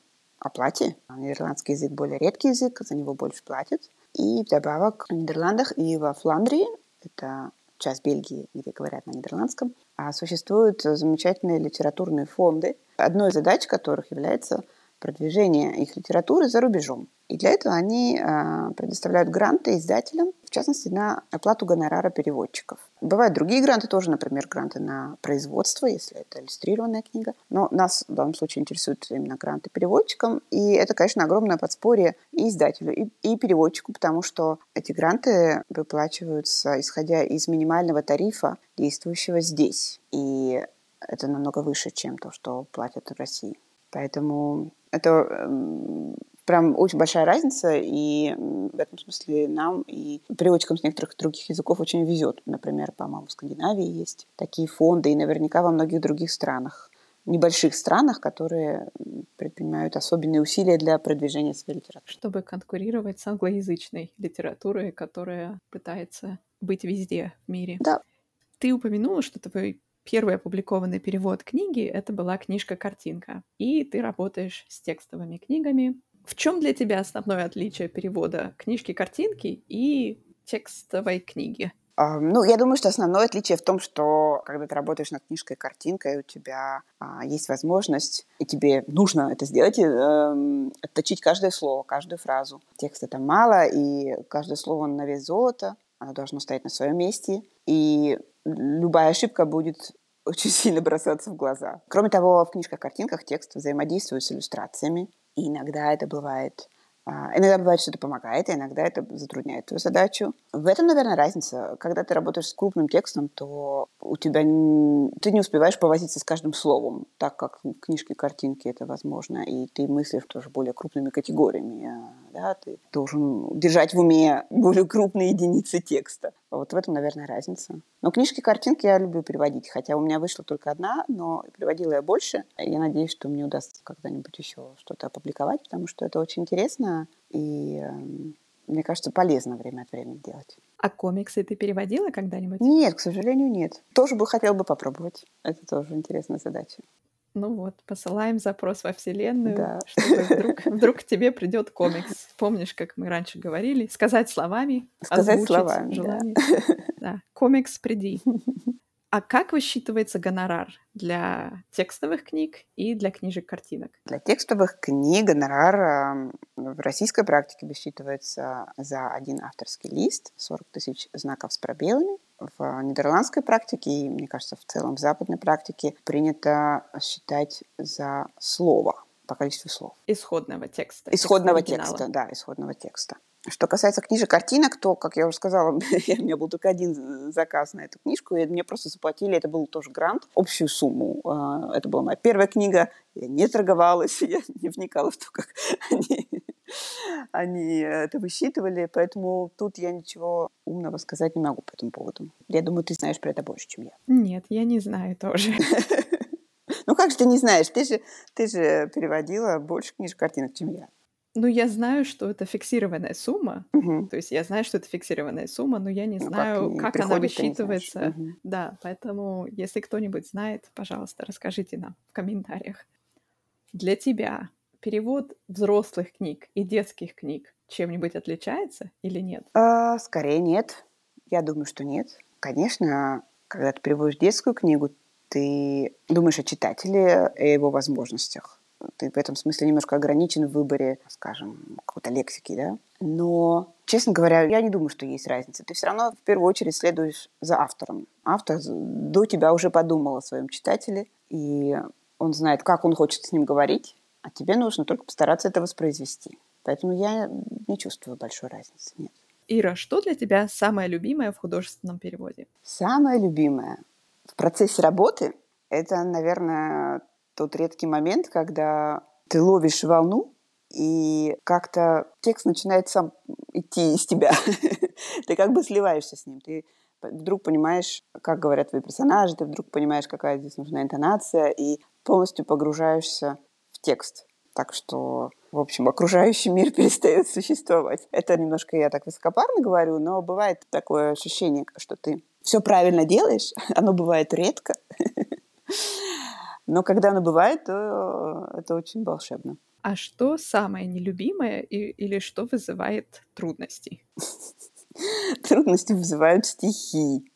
оплате. Нидерландский язык более редкий язык, за него больше платят. И вдобавок в Нидерландах и во Фландрии, это часть Бельгии, где говорят на нидерландском, а существуют замечательные литературные фонды, одной из задач которых является продвижение их литературы за рубежом. И для этого они а, предоставляют гранты издателям, частности, на оплату гонорара переводчиков. Бывают другие гранты тоже, например, гранты на производство, если это иллюстрированная книга. Но нас в данном случае интересуют именно гранты переводчикам. И это, конечно, огромное подспорье и издателю, и, и переводчику, потому что эти гранты выплачиваются, исходя из минимального тарифа, действующего здесь. И это намного выше, чем то, что платят в России. Поэтому это эм, прям очень большая разница, и в этом смысле нам и переводчикам с некоторых других языков очень везет. Например, по-моему, в Скандинавии есть такие фонды, и наверняка во многих других странах небольших странах, которые предпринимают особенные усилия для продвижения своей литературы. Чтобы конкурировать с англоязычной литературой, которая пытается быть везде в мире. Да. Ты упомянула, что твой первый опубликованный перевод книги — это была книжка-картинка. И ты работаешь с текстовыми книгами. В чем для тебя основное отличие перевода книжки-картинки и текстовой книги? Ну, я думаю, что основное отличие в том, что когда ты работаешь над книжкой картинкой, у тебя uh, есть возможность, и тебе нужно это сделать, uh, отточить каждое слово, каждую фразу. Текста там мало, и каждое слово на вес золота, оно должно стоять на своем месте. И любая ошибка будет очень сильно бросаться в глаза. Кроме того, в книжках-картинках текст взаимодействует с иллюстрациями, и иногда это бывает а, Иногда бывает, что это помогает, иногда это затрудняет твою задачу. В этом, наверное, разница. Когда ты работаешь с крупным текстом, то у тебя ты не успеваешь повозиться с каждым словом, так как в книжке картинки это возможно, и ты мыслишь тоже более крупными категориями. А, да? Ты должен держать в уме более крупные единицы текста. Вот в этом, наверное, разница. Но книжки-картинки я люблю переводить, хотя у меня вышла только одна, но переводила я больше. Я надеюсь, что мне удастся когда-нибудь еще что-то опубликовать, потому что это очень интересно и, эм, мне кажется, полезно время от времени делать. А комиксы ты переводила когда-нибудь? Нет, к сожалению, нет. Тоже бы хотела бы попробовать. Это тоже интересная задача. Ну вот, посылаем запрос во Вселенную, Да. чтобы вдруг, вдруг к тебе придет комикс. Помнишь, как мы раньше говорили? Сказать словами, Сказать словами, да. желание. Да. Комикс, приди. А как высчитывается гонорар для текстовых книг и для книжек-картинок? Для текстовых книг гонорар а, в российской практике высчитывается за один авторский лист, 40 тысяч знаков с пробелами. В нидерландской практике и, мне кажется, в целом в западной практике принято считать за слово, по количеству слов. Исходного текста. Исходного текста да, исходного текста. Что касается книжек, картинок, то, как я уже сказала, у меня был только один заказ на эту книжку, и мне просто заплатили, это был тоже грант, общую сумму. А, Это была моя первая книга, я не торговалась, я не вникала в то, как они, они это высчитывали, поэтому тут я ничего умного сказать не могу по этому поводу. Я думаю, ты знаешь про это больше, чем я. Нет, я не знаю тоже. Ну как же ты не знаешь? Ты же, ты же переводила больше книжек, картинок, чем я. Ну, я знаю, что это фиксированная сумма. Мгм. То есть я знаю, что это фиксированная сумма, но я не Ну, как знаю, и как, она высчитывается. Мгм. Да, поэтому, если кто-нибудь знает, пожалуйста, расскажите нам в комментариях. Для тебя перевод взрослых книг и детских книг чем-нибудь отличается или нет? А, скорее нет. Я думаю, что нет. Конечно, когда ты переводишь детскую книгу, ты думаешь о читателе и его возможностях. Ты в этом смысле немножко ограничен в выборе, скажем, какой-то лексики, да? Но, честно говоря, я не думаю, что есть разница. Ты все равно в первую очередь следуешь за автором. Автор до тебя уже подумал о своем читателе, и он знает, как он хочет с ним говорить, а тебе нужно только постараться это воспроизвести. Поэтому я не чувствую большой разницы, нет. Ира, что для тебя самое любимое в художественном переводе? Самое любимое в процессе работы – это, наверное, тот редкий момент, когда ты ловишь волну, и как-то текст начинает сам идти из тебя. ты как бы сливаешься с ним. Ты вдруг понимаешь, как говорят твои персонажи, ты вдруг понимаешь, какая здесь нужна интонация, и полностью погружаешься текст. Так что, в общем, окружающий мир перестает существовать. Это немножко я так высокопарно говорю, но бывает такое ощущение, что ты все правильно делаешь. Оно бывает редко. Но когда оно бывает, то это очень волшебно. А что самое нелюбимое и, или что вызывает трудности? Трудности вызывают стихи.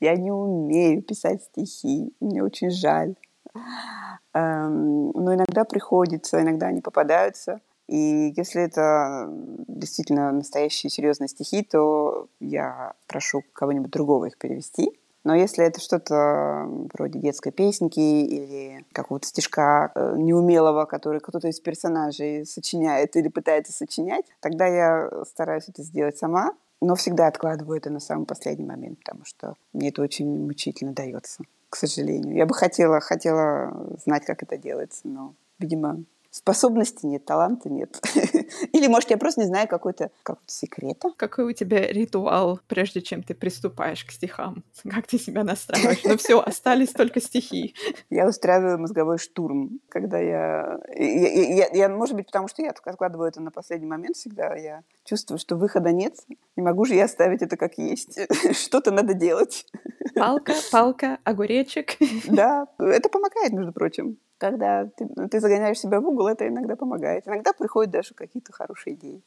Я не умею писать стихи. Мне очень жаль. Эм, Но иногда приходится, иногда они попадаются. И если это действительно настоящие серьезные стихи, то я прошу кого-нибудь другого их перевести. Но если это что-то вроде детской песенки или какого-то стишка э, неумелого, который кто-то из персонажей сочиняет или пытается сочинять, тогда я стараюсь это сделать сама, но всегда откладываю это на самый последний момент, потому что мне это очень мучительно дается, к сожалению. Я бы хотела, хотела знать, как это делается, но, видимо, способности нет, таланта нет. Или, может, я просто не знаю какой-то какой секрета. Какой у тебя ритуал, прежде чем ты приступаешь к стихам? Как ты себя настраиваешь? Ну все, остались только стихи. Я устраиваю мозговой штурм, когда я... Я, я, я... Может быть, потому что я откладываю это на последний момент всегда. Я чувствую, что выхода нет. Не могу же я оставить это как есть. Что-то надо делать. Палка, палка, огуречек. Да, это помогает, между прочим. Когда ты, ты загоняешь себя в угол, это иногда помогает. Иногда приходят даже какие-то хорошие идеи.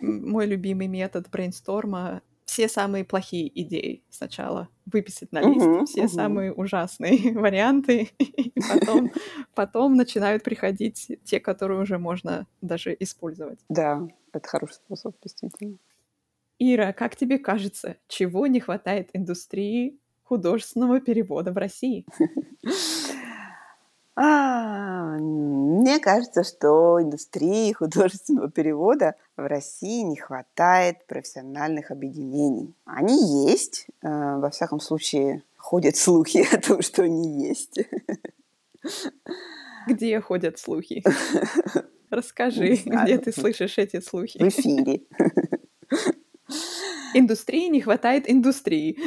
Мой любимый метод брейнсторма все самые плохие идеи сначала выписать на лист, Мгм, все мгм. самые ужасные варианты, и потом, потом начинают приходить те, которые уже можно даже использовать. Да, это хороший способ, действительно. Ира, как тебе кажется, чего не хватает индустрии художественного перевода в России? А, мне кажется, что индустрии художественного перевода в России не хватает профессиональных объединений. Они есть, э, во всяком случае, ходят слухи о том, что они есть. Где ходят слухи? Расскажи, где ты слышишь эти В слухи? эфире. Индустрии не хватает индустрии.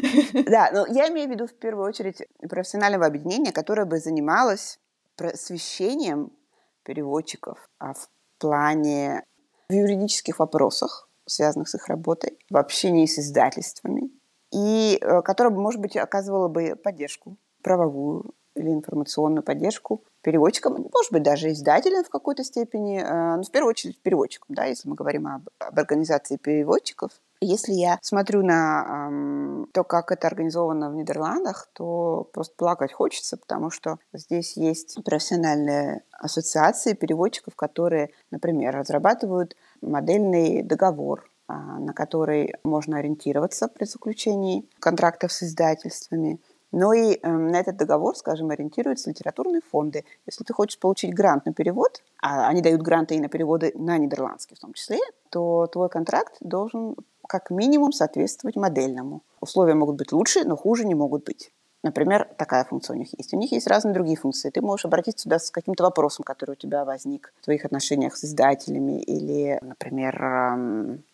Да, но я имею в виду в первую очередь профессионального объединения, которое бы занималось просвещением переводчиков а в плане в юридических вопросах, связанных с их работой, в общении с издательствами, и э, которое бы, может быть, оказывало бы поддержку правовую или информационную поддержку переводчикам, может быть, даже издателям в какой-то степени, э, но в первую очередь переводчикам, да, если мы говорим об, об организации переводчиков. Если я смотрю на эм, то, как это организовано в Нидерландах, то просто плакать хочется, потому что здесь есть профессиональные ассоциации переводчиков, которые, например, разрабатывают модельный договор, э, на который можно ориентироваться при заключении контрактов с издательствами – но и э, на этот договор, скажем, ориентируются литературные фонды. Если ты хочешь получить грант на перевод, а они дают гранты и на переводы на нидерландский в том числе, то твой контракт должен как минимум соответствовать модельному. Условия могут быть лучше, но хуже не могут быть. Например, такая функция у них есть. У них есть разные другие функции. Ты можешь обратиться сюда с каким-то вопросом, который у тебя возник в твоих отношениях с издателями или, например,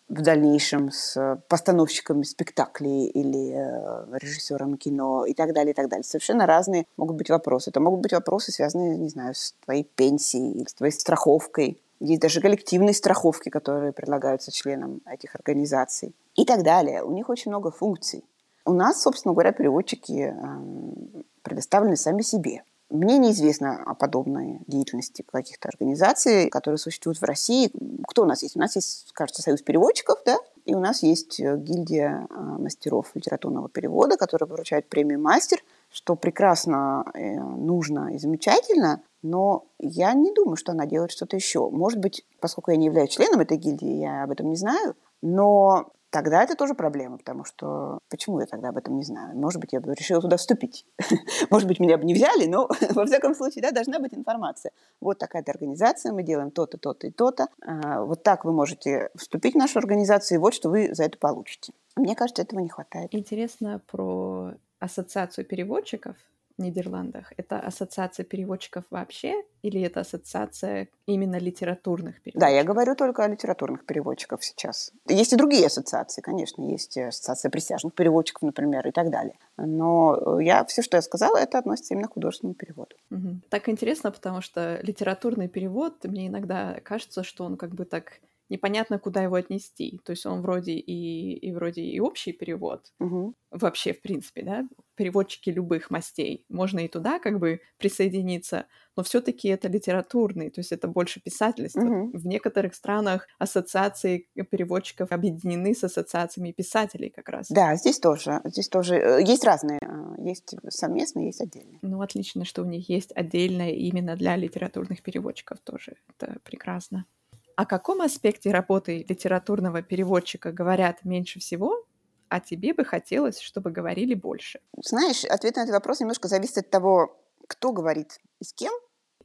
в дальнейшем с постановщиками спектаклей или э, режиссером кино и так далее, и так далее. Совершенно разные могут быть вопросы. Это могут быть вопросы, связанные, не знаю, с твоей пенсией, с твоей страховкой. Есть даже коллективные страховки, которые предлагаются членам этих организаций и так далее. У них очень много функций. У нас, собственно говоря, переводчики э, предоставлены сами себе. Мне неизвестно о подобной деятельности каких-то организаций, которые существуют в России. Кто у нас есть? У нас есть, кажется, Союз переводчиков, да, и у нас есть э, гильдия э, мастеров литературного перевода, которая вручает премию «Мастер», что прекрасно, э, нужно и замечательно, но я не думаю, что она делает что-то еще. Может быть, поскольку я не являюсь членом этой гильдии, я об этом не знаю, но тогда это тоже проблема, потому что почему я тогда об этом не знаю? Может быть, я бы решила туда вступить. Может быть, меня бы не взяли, но во всяком случае, да, должна быть информация. Вот такая-то организация, мы делаем то-то, то-то и то-то. А, вот так вы можете вступить в нашу организацию, и вот что вы за это получите. Мне кажется, этого не хватает. Интересно про ассоциацию переводчиков. Нидерландах? Это ассоциация переводчиков вообще или это ассоциация именно литературных переводчиков? Да, я говорю только о литературных переводчиков сейчас. Есть и другие ассоциации, конечно. Есть ассоциация присяжных переводчиков, например, и так далее. Но я все, что я сказала, это относится именно к художественному переводу. Угу. Так интересно, потому что литературный перевод, мне иногда кажется, что он как бы так непонятно, куда его отнести. То есть он вроде и, и вроде и общий перевод, угу. вообще, в принципе, да, переводчики любых мастей. Можно и туда как бы присоединиться, но все-таки это литературный, то есть это больше писательство. Угу. В некоторых странах ассоциации переводчиков объединены с ассоциациями писателей как раз. Да, здесь тоже. Здесь тоже э, есть разные. Э, есть совместные, есть отдельные. Ну, отлично, что у них есть отдельное именно для литературных переводчиков тоже. Это прекрасно. О каком аспекте работы литературного переводчика говорят меньше всего, а тебе бы хотелось, чтобы говорили больше? Знаешь, ответ на этот вопрос немножко зависит от того, кто говорит и с кем.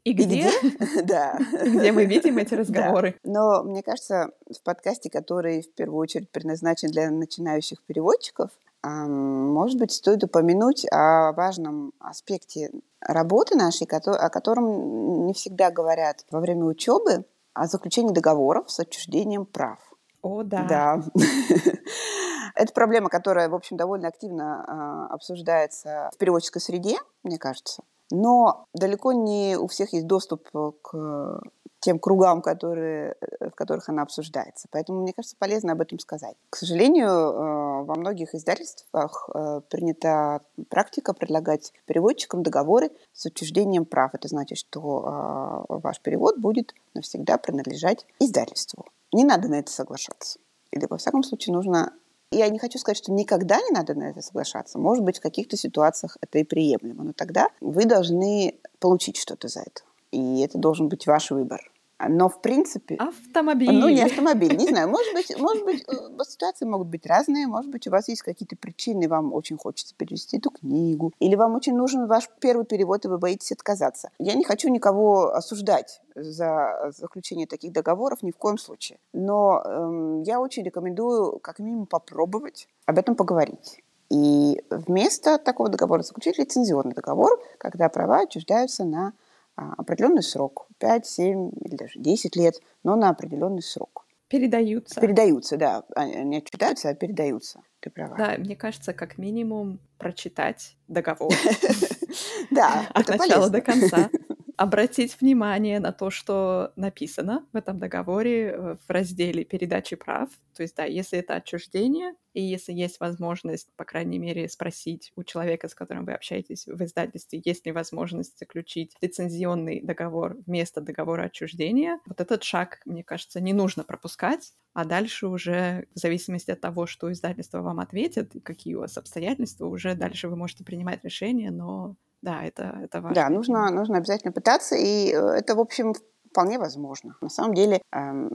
И где? Да. Где мы видим эти разговоры. Но мне кажется, в подкасте, который в первую очередь предназначен для начинающих переводчиков, может быть, стоит упомянуть о важном аспекте работы нашей, о котором не всегда говорят во время учебы, о заключении договоров с отчуждением прав. О, да. Да. Это проблема, которая, в общем, довольно активно э, обсуждается в переводческой среде, мне кажется. Но далеко не у всех есть доступ к тем кругам, которые, э, в которых она обсуждается. Поэтому, мне кажется, полезно об этом сказать. К сожалению, э, во многих издательствах э, принята практика предлагать переводчикам договоры с учреждением прав. Это значит, что ваш перевод будет навсегда принадлежать издательству. Не надо на это соглашаться. Или, во всяком случае, нужно я не хочу сказать, что никогда не надо на это соглашаться. Может быть, в каких-то ситуациях это и приемлемо. Но тогда вы должны получить что-то за это. И это должен быть ваш выбор. Но в принципе... Автомобиль. Ну, не автомобиль, не знаю. Может быть, может быть, э, ситуации могут быть разные. Может быть, у вас есть какие-то причины, вам очень хочется перевести эту книгу. Или вам очень нужен ваш первый перевод, и вы боитесь отказаться. Я не хочу никого осуждать за заключение таких договоров ни в коем случае. Но эм, я очень рекомендую как минимум попробовать об этом поговорить. И вместо такого договора заключить лицензионный договор, когда права отчуждаются на определенный срок, 5, 7 или даже 10 лет, но на определенный срок. Передаются. Передаются, да. Не отчитаются, а передаются. Ты права. Да, мне кажется, как минимум прочитать договор. Да, От начала до конца. обратить внимание на то, что написано в этом договоре э, в разделе передачи прав. То есть, да, если это отчуждение, и если есть возможность, по крайней мере, спросить у человека, с которым вы общаетесь в издательстве, есть ли возможность заключить лицензионный договор вместо договора отчуждения, вот этот шаг, мне кажется, не нужно пропускать, а дальше уже в зависимости от того, что издательство вам ответит и какие у вас обстоятельства, уже дальше вы можете принимать решение, но да, это, это важно. Да, нужно, нужно обязательно пытаться, и э, это, в общем, вполне возможно. На самом деле, эм,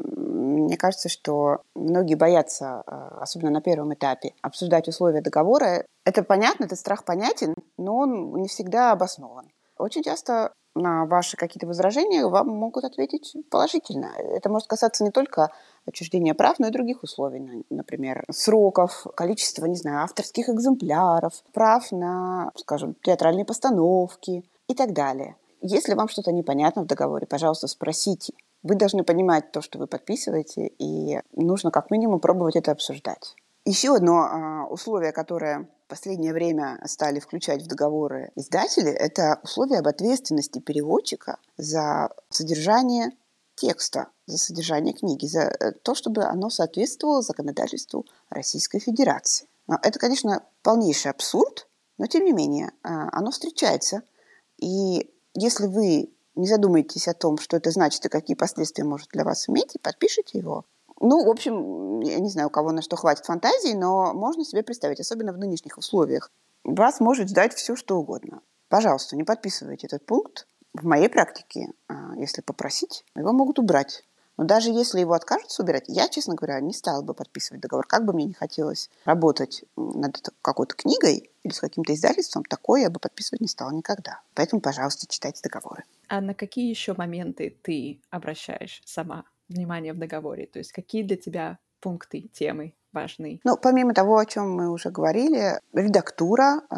мне кажется, что многие боятся, э, особенно на первом этапе, обсуждать условия договора. Это понятно, этот страх понятен, но он не всегда обоснован. Очень часто на ваши какие-то возражения вам могут ответить положительно. Это может касаться не только отчуждения прав, но и других условий, например, сроков, количества, не знаю, авторских экземпляров, прав на, скажем, театральные постановки и так далее. Если вам что-то непонятно в договоре, пожалуйста, спросите. Вы должны понимать то, что вы подписываете, и нужно как минимум пробовать это обсуждать. Еще одно а, условие, которое в последнее время стали включать в договоры издатели, это условие об ответственности переводчика за содержание текста, за содержание книги, за э, то, чтобы оно соответствовало законодательству Российской Федерации. Это, конечно, полнейший абсурд, но тем не менее а, оно встречается. И если вы не задумаетесь о том, что это значит и какие последствия может для вас иметь, и подпишите его, ну, в общем, я не знаю, у кого на что хватит фантазии, но можно себе представить, особенно в нынешних условиях. Вас может ждать все, что угодно. Пожалуйста, не подписывайте этот пункт. В моей практике, а, если попросить, его могут убрать. Но даже если его откажутся убирать, я, честно говоря, не стала бы подписывать договор. Как бы мне не хотелось работать над какой-то книгой или с каким-то издательством, такое я бы подписывать не стала никогда. Поэтому, пожалуйста, читайте договоры. А на какие еще моменты ты обращаешь сама внимание в договоре? То есть какие для тебя пункты, темы важны? Ну, помимо того, о чем мы уже говорили, редактура, э,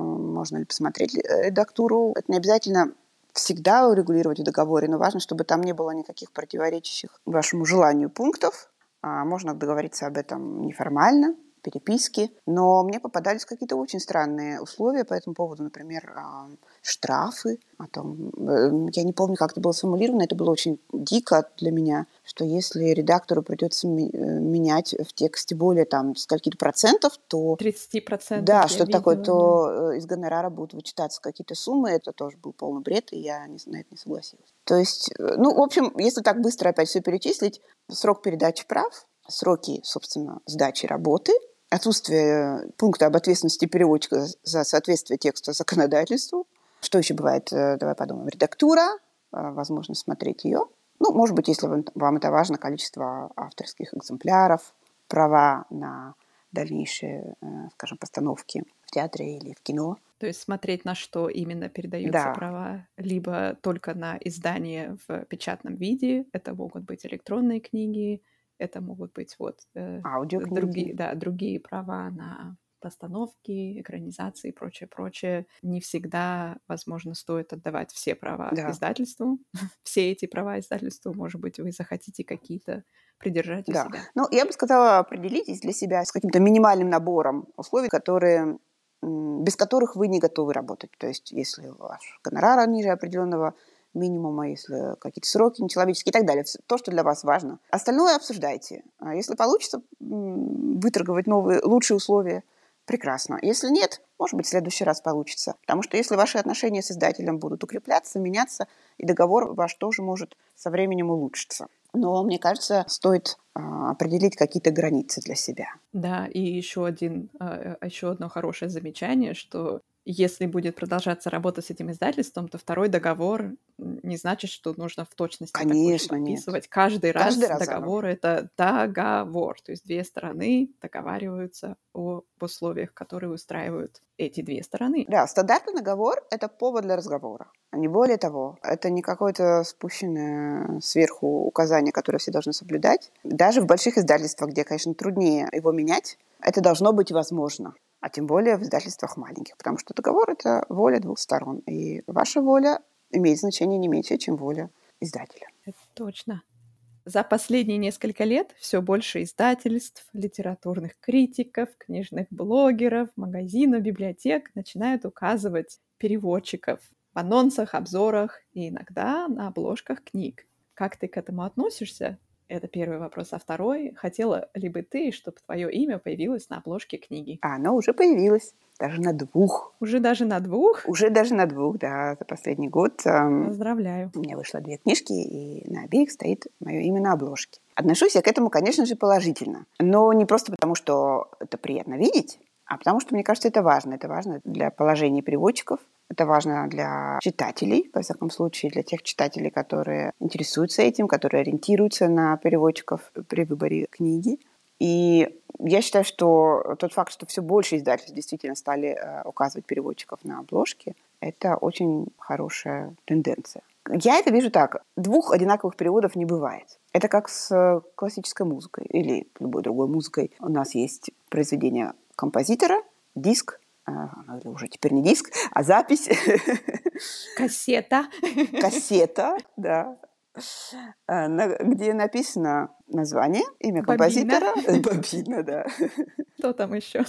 можно ли посмотреть редактуру, это не обязательно всегда урегулировать в договоре, но важно, чтобы там не было никаких противоречащих вашему желанию пунктов. А можно договориться об этом неформально, переписки, но мне попадались какие-то очень странные условия по этому поводу, например, штрафы, о том, э, я не помню, как это было сформулировано, это было очень дико для меня, что если редактору придется э, менять в тексте более там скольки-то процентов, то... 30 процентов. Да, что такое, то э, из гонорара будут вычитаться какие-то суммы, это тоже был полный бред, и я не, на это не согласилась. То есть, ну, в общем, если так быстро опять все перечислить, срок передачи прав, сроки, собственно, сдачи работы – отсутствие пункта об ответственности переводчика за соответствие текста законодательству. Что еще бывает? Э, давай подумаем. Редактура, э, возможно смотреть ее. Ну, может быть, если вам это важно, количество авторских экземпляров, права на дальнейшие, э, скажем, постановки в театре или в кино. То есть смотреть, на что именно передаются да. права, либо только на издание в печатном виде, это могут быть электронные книги, это могут быть вот э, другие, да, другие права на постановки, экранизации и прочее, прочее. Не всегда, возможно, стоит отдавать все права да. издательству. все эти права издательству, может быть, вы захотите какие-то придержать у да. себя. Ну, я бы сказала, определитесь для себя с каким-то минимальным набором условий, которые без которых вы не готовы работать. То есть, если ваш гонорар ниже определенного минимума, если какие-то сроки нечеловеческие и так далее. То, что для вас важно. Остальное обсуждайте. А если получится выторговать новые, лучшие условия, прекрасно. Если нет, может быть, в следующий раз получится. Потому что если ваши отношения с издателем будут укрепляться, меняться, и договор ваш тоже может со временем улучшиться. Но, мне кажется, стоит а, определить какие-то границы для себя. Да, и еще один, а, еще одно хорошее замечание, что если будет продолжаться работа с этим издательством, то второй договор не значит, что нужно в точности Конечно, подписывать. Нет. Каждый раз Каждый раз договор это договор, то есть две стороны договариваются о условиях, которые устраивают эти две стороны. Да, стандартный договор это повод для разговора. А не более того, это не какое-то спущенное сверху указание, которое все должны соблюдать. Даже в больших издательствах, где, конечно, труднее его менять, это должно быть возможно а тем более в издательствах маленьких, потому что договор – это воля двух сторон, и ваша воля имеет значение не меньше, чем воля издателя. Это точно. За последние несколько лет все больше издательств, литературных критиков, книжных блогеров, магазинов, библиотек начинают указывать переводчиков в анонсах, обзорах и иногда на обложках книг. Как ты к этому относишься? Это первый вопрос. А второй, хотела ли бы ты, чтобы твое имя появилось на обложке книги? А оно уже появилось. Даже на двух. Уже даже на двух? Уже даже на двух, да, за последний год. Поздравляю. У меня вышло две книжки, и на обеих стоит мое имя на обложке. Отношусь я к этому, конечно же, положительно. Но не просто потому, что это приятно видеть, а потому что, мне кажется, это важно. Это важно для положения переводчиков, это важно для читателей, во всяком случае, для тех читателей, которые интересуются этим, которые ориентируются на переводчиков при выборе книги. И я считаю, что тот факт, что все больше издательств действительно стали э, указывать переводчиков на обложки, это очень хорошая тенденция. Я это вижу так. Двух одинаковых переводов не бывает. Это как с классической музыкой или любой другой музыкой. У нас есть произведение композитора, диск, а, уже теперь не диск, а запись. Кассета. Кассета, да. А, где написано название, имя композитора. Бобина, да. Что там еще?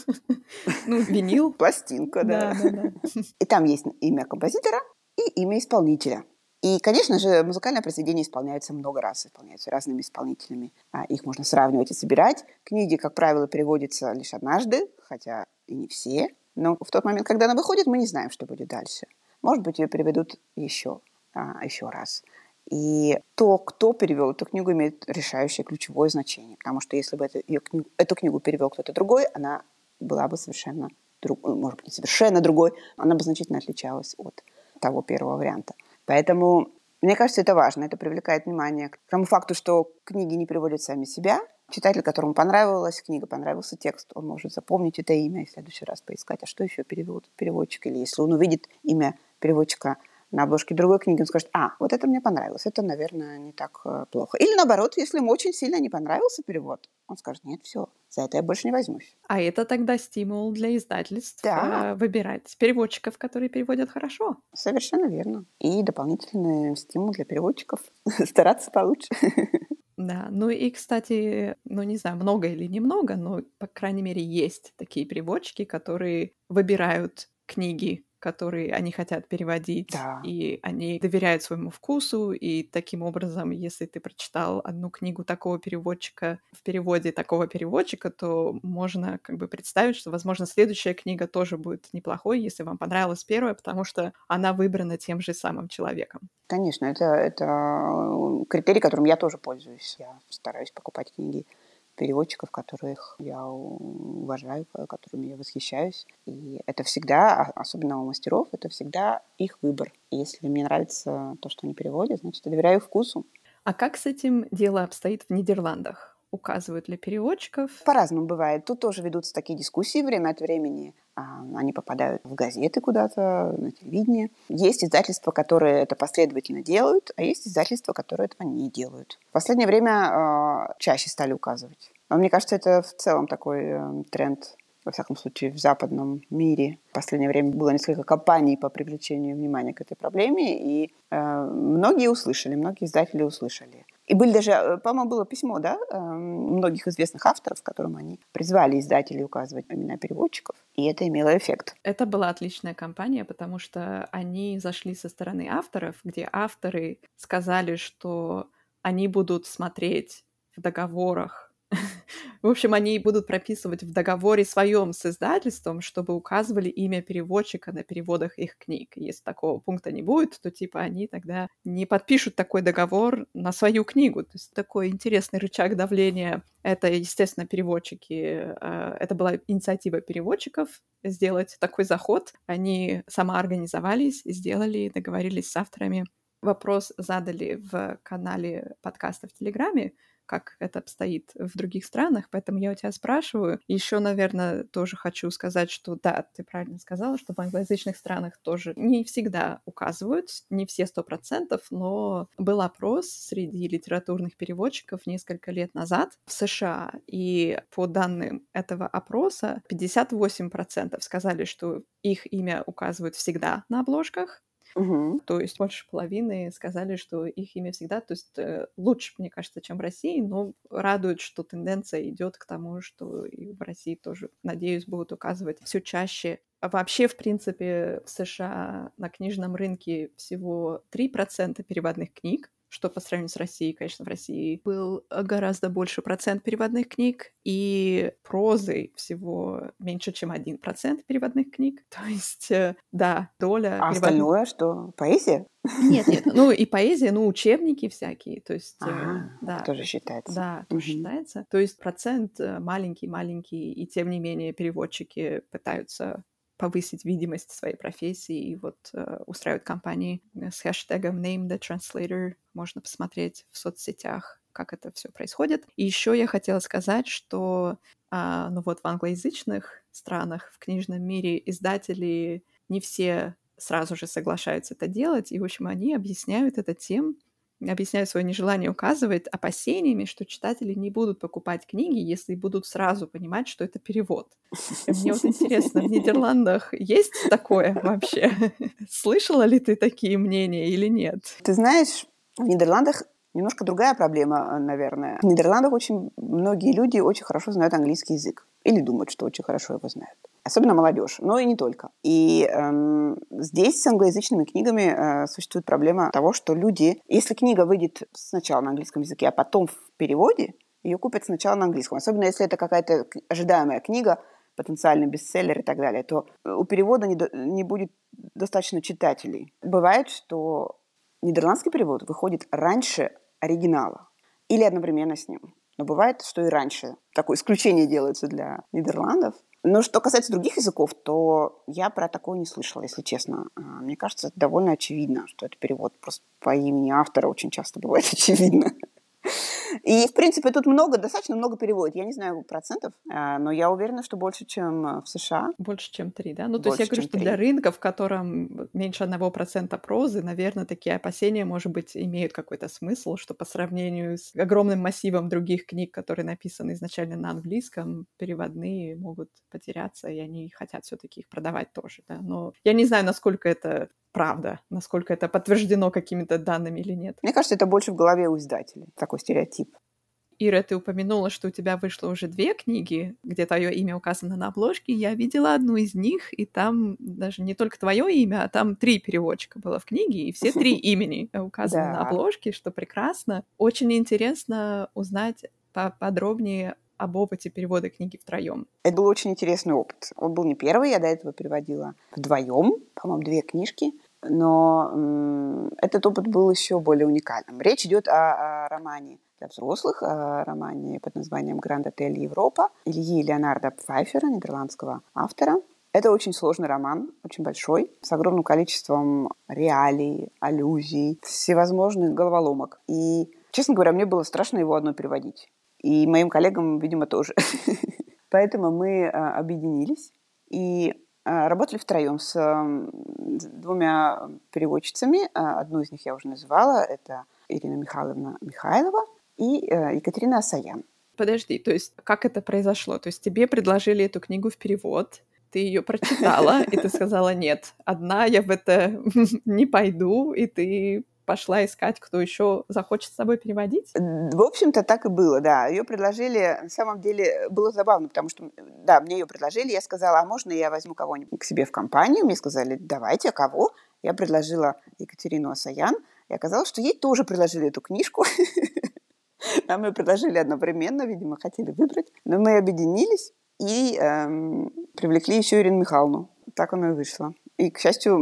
Ну, винил. Пластинка, да. да, да, да. И там есть имя композитора и имя исполнителя. И, конечно же, музыкальное произведение исполняется много раз, исполняется разными исполнителями. А их можно сравнивать и собирать. Книги, как правило, переводятся лишь однажды, хотя и не все. Но в тот момент, когда она выходит, мы не знаем, что будет дальше. Может быть, ее переведут еще, а, еще раз. И то, кто перевел эту книгу, имеет решающее ключевое значение. Потому что если бы эту, ее книгу, эту книгу перевел кто-то другой, она была бы совершенно друг, может быть, не совершенно другой, она бы значительно отличалась от того первого варианта. Поэтому мне кажется, это важно, это привлекает внимание к тому факту, что книги не приводят сами себя. Читатель, которому понравилась книга, понравился текст, он может запомнить это имя и в следующий раз поискать, а что еще перевод, переводчик. Или если он увидит имя переводчика на обложке другой книги, он скажет, а, вот это мне понравилось, это, наверное, не так э, плохо. Или наоборот, если ему очень сильно не понравился перевод, он скажет, нет, все, за это я больше не возьмусь. А это тогда стимул для издательств да. Выбирать переводчиков, которые переводят хорошо. Совершенно верно. И дополнительный стимул для переводчиков стараться получше. Да, ну и, кстати, ну не знаю, много или немного, но, по крайней мере, есть такие переводчики, которые выбирают книги которые они хотят переводить, да. и они доверяют своему вкусу, и таким образом, если ты прочитал одну книгу такого переводчика в переводе такого переводчика, то можно как бы представить, что, возможно, следующая книга тоже будет неплохой, если вам понравилась первая, потому что она выбрана тем же самым человеком. Конечно, это, это э, критерий, которым я тоже пользуюсь. Я стараюсь покупать книги переводчиков, которых я уважаю, которыми я восхищаюсь. И это всегда, а, особенно у мастеров, это всегда их выбор. И если мне нравится то, что они переводят, значит, я доверяю вкусу. А как с этим дело обстоит в Нидерландах? Указывают для переводчиков? По-разному бывает. Тут тоже ведутся такие дискуссии время от времени. А, они попадают в газеты куда-то, на телевидение. Есть издательства, которые это последовательно делают, а есть издательства, которые этого не делают. В последнее время э, чаще стали указывать. Но мне кажется, это в целом такой э, тренд во всяком случае, в западном мире. В последнее время было несколько кампаний по привлечению внимания к этой проблеме, и э, многие услышали, многие издатели услышали. И были даже, э, по-моему, было письмо, да, э, многих известных авторов, в котором они призвали издателей указывать имена переводчиков, и это имело эффект. Это была отличная кампания, потому что они зашли со стороны авторов, где авторы сказали, что они будут смотреть в договорах в общем, они будут прописывать в договоре своем с издательством, чтобы указывали имя переводчика на переводах их книг. Если такого пункта не будет, то типа они тогда не подпишут такой договор на свою книгу. То есть такой интересный рычаг давления. Это, естественно, переводчики. Э, это была инициатива переводчиков сделать такой заход. Они самоорганизовались, сделали, договорились с авторами. Вопрос задали в канале подкаста в Телеграме, как это обстоит в других странах, поэтому я у тебя спрашиваю. Еще, наверное, тоже хочу сказать, что да, ты правильно сказала, что в англоязычных странах тоже не всегда указывают, не все сто процентов, но был опрос среди литературных переводчиков несколько лет назад в США, и по данным этого опроса 58% сказали, что их имя указывают всегда на обложках, Угу. То есть больше половины сказали, что их имя всегда, то есть э, лучше, мне кажется, чем в России, но радует, что тенденция идет к тому, что и в России тоже, надеюсь, будут указывать все чаще вообще, в принципе, в США на книжном рынке всего 3% переводных книг, что по сравнению с Россией, конечно, в России был гораздо больше процент переводных книг, и прозы всего меньше, чем один процент переводных книг. То есть, э, да, доля... А переводных... остальное что? Поэзия? Нет, нет, ну и поэзия, ну учебники всякие, то есть... Э, ага, да. Тоже считается. Да, тоже угу. считается. То есть процент маленький-маленький, э, и тем не менее переводчики пытаются повысить видимость своей профессии и вот э, устраивают кампании с хэштегом Name the Translator. Можно посмотреть в соцсетях, как это все происходит. И еще я хотела сказать, что э, ну вот в англоязычных странах, в книжном мире издатели не все сразу же соглашаются это делать, и, в общем, они объясняют это тем, объясняют свое нежелание указывать опасениями, что читатели не будут покупать книги, если будут сразу понимать, что это перевод. Мне вот интересно, в Нидерландах есть такое вообще? Слышала ли ты такие мнения или нет? Ты знаешь, в Нидерландах немножко другая проблема, наверное. В Нидерландах очень многие люди очень хорошо знают английский язык или думают, что очень хорошо его знают особенно молодежь, но и не только. И эм, здесь с англоязычными книгами э, существует проблема того, что люди, если книга выйдет сначала на английском языке, а потом в переводе, ее купят сначала на английском. Особенно если это какая-то ожидаемая книга, потенциальный бестселлер и так далее, то у перевода не, до, не будет достаточно читателей. Бывает, что нидерландский перевод выходит раньше оригинала или одновременно с ним. Но бывает, что и раньше. Такое исключение делается для Нидерландов. Но что касается других языков, то я про такое не слышала, если честно. А, мне кажется, это довольно очевидно, что это перевод просто по имени автора очень часто бывает очевидно. И, в принципе, тут много, достаточно много переводит. Я не знаю процентов, а, но я уверена, что больше, чем в США. Больше, чем три, да? Ну, то есть я говорю, что 3. для рынка, в котором меньше одного процента прозы, наверное, такие опасения, может быть, имеют какой-то смысл, что по сравнению с огромным массивом других книг, которые написаны изначально на английском, переводные могут потеряться, и они хотят все таки их продавать тоже, да? Но я не знаю, насколько это правда, насколько это подтверждено какими-то данными или нет. Мне кажется, это больше в голове у издателей, такой стереотип. Ира, ты упомянула, что у тебя вышло уже две книги, где твое имя указано на обложке. Я видела одну из них, и там даже не только твое имя, а там три переводчика было в книге, и все три имени указаны на обложке, что прекрасно. Очень интересно узнать поподробнее об опыте перевода книги втроем. Это был очень интересный опыт. Он был не первый, я до этого переводила вдвоем, по-моему, две книжки. Но этот опыт был еще более уникальным. Речь идет о, о романе для взрослых, о романе под названием «Гранд Отель Европа» Ильи Леонарда Пфайфера, нидерландского автора. Это очень сложный роман, очень большой, с огромным количеством реалий, аллюзий, всевозможных головоломок. И, честно говоря, мне было страшно его одно переводить. И моим коллегам, видимо, тоже. Поэтому мы а, объединились и работали втроем с двумя переводчицами. А, одну из них я уже называла, это Ирина Михайловна Михайлова и э, Екатерина Асаян. Подожди, то есть как это произошло? То есть тебе предложили эту книгу в перевод, ты ее прочитала, и ты сказала, нет, одна я в это не пойду, и ты пошла искать, кто еще захочет с собой переводить? В общем-то, так и было, да. Ее предложили, на самом деле, было забавно, потому что, да, мне ее предложили, я сказала, а можно я возьму кого-нибудь к себе в компанию? Мне сказали, давайте, а кого? Я предложила Екатерину Асаян, и оказалось, что ей тоже предложили эту книжку. Нам ее предложили одновременно, видимо, хотели выбрать. Но мы объединились и эм, привлекли еще Ирину Михайловну. Так оно и вышло. И, к счастью,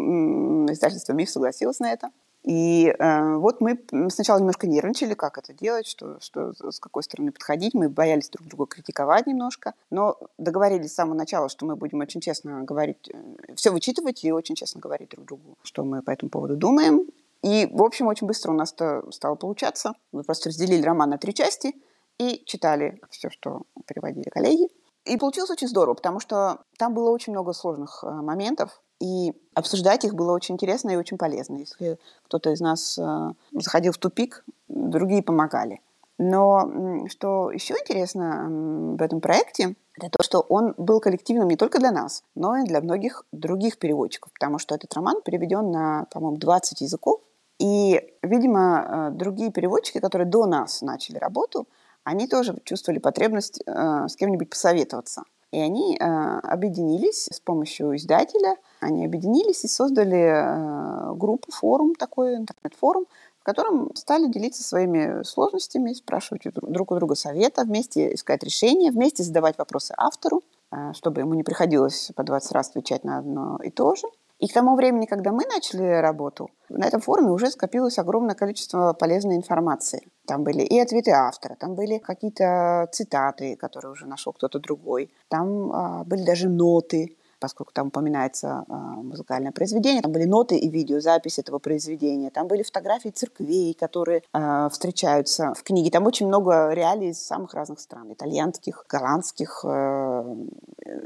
издательство «Миф» согласилось на это. И э, вот мы сначала немножко нервничали, как это делать, что, что, с какой стороны подходить. Мы боялись друг друга критиковать немножко, но договорились с самого начала, что мы будем очень честно говорить, э, все вычитывать и очень честно говорить друг другу, что мы по этому поводу думаем. И, в общем, очень быстро у нас это стало получаться. Мы просто разделили роман на три части и читали все, что переводили коллеги. И получилось очень здорово, потому что там было очень много сложных э, моментов, и обсуждать их было очень интересно и очень полезно. Если кто-то из нас э, заходил в тупик, другие помогали. Но что еще интересно в этом проекте, это то, что он был коллективным не только для нас, но и для многих других переводчиков, потому что этот роман переведен на, по-моему, 20 языков. И, видимо, э, другие переводчики, которые до нас начали работу, они тоже чувствовали потребность э, с кем-нибудь посоветоваться. И они э, объединились с помощью издателя, они объединились и создали э, группу, форум такой, интернет-форум, в котором стали делиться своими сложностями, спрашивать друг у друга совета, вместе искать решения, вместе задавать вопросы автору, э, чтобы ему не приходилось по 20 раз отвечать на одно и то же. И к тому времени, когда мы начали работу, на этом форуме уже скопилось огромное количество полезной информации. Там были и ответы автора, там были какие-то цитаты, которые уже нашел кто-то другой, там а, были даже ноты, поскольку там упоминается э, музыкальное произведение, там были ноты и видеозапись этого произведения, там были фотографии церквей, которые э, встречаются в книге. Там очень много реалий из самых разных стран, итальянских, голландских э,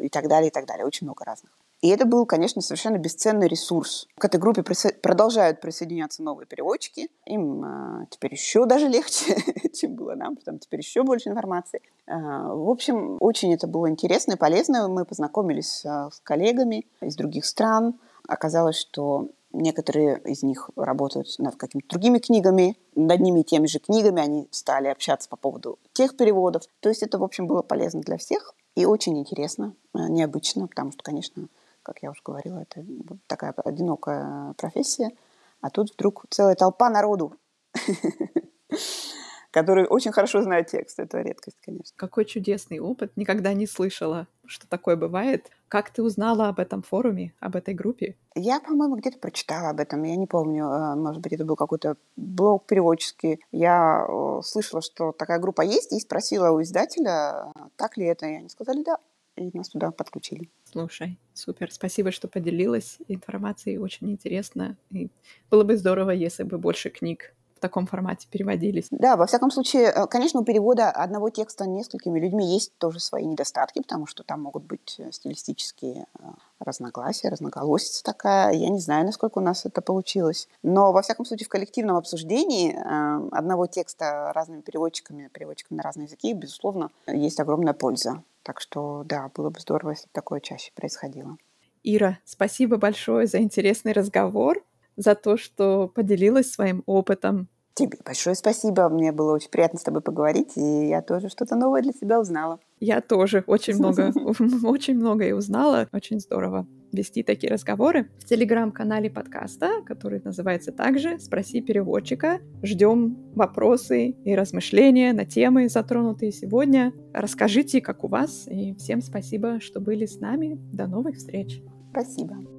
и так далее, и так далее. Очень много разных. И это был, конечно, совершенно бесценный ресурс. К этой группе продолжают присоединяться новые переводчики. Им э, теперь еще даже легче, чем было нам, потому теперь еще больше информации. Э, в общем, очень это было интересно и полезно. Мы познакомились э, с коллегами из других стран. Оказалось, что некоторые из них работают над какими-то другими книгами, над одними и теми же книгами они стали общаться по поводу тех переводов. То есть это, в общем, было полезно для всех и очень интересно, необычно, потому что, конечно, как я уже говорила, это такая одинокая профессия, а тут вдруг целая толпа народу, который очень хорошо знает текст. Это редкость, конечно. Какой чудесный опыт. Никогда не слышала, что такое бывает. Как ты узнала об этом форуме, об этой группе? Я, по-моему, где-то прочитала об этом. Я не помню. Э, может быть, это был какой-то блог переводческий. Я э, слышала, что такая группа есть, и спросила у издателя, так ли это. И они сказали, да и нас туда подключили. Слушай, супер, спасибо, что поделилась информацией, очень интересно. И было бы здорово, если бы больше книг таком формате переводились. Да, во всяком случае, э, конечно, у перевода одного текста несколькими людьми есть тоже свои недостатки, потому что там могут быть э, стилистические э, разногласия, разноголосица такая. Я не знаю, насколько у нас это получилось. Но, во всяком случае, в коллективном обсуждении одного текста разными переводчиками, переводчиками на разные языки, безусловно, есть огромная польза. Так что, да, было бы здорово, если бы такое чаще происходило. Ира, спасибо большое за интересный разговор, за то, что поделилась своим опытом. Тебе большое спасибо. Мне было очень приятно с тобой поговорить, и я тоже что-то новое для себя узнала. Я тоже очень много, очень многое узнала. Очень здорово вести такие разговоры в телеграм-канале подкаста, который называется также «Спроси переводчика». Ждем вопросы и размышления на темы, затронутые сегодня. Расскажите, как у вас, и всем спасибо, что были с нами. До новых встреч! Спасибо.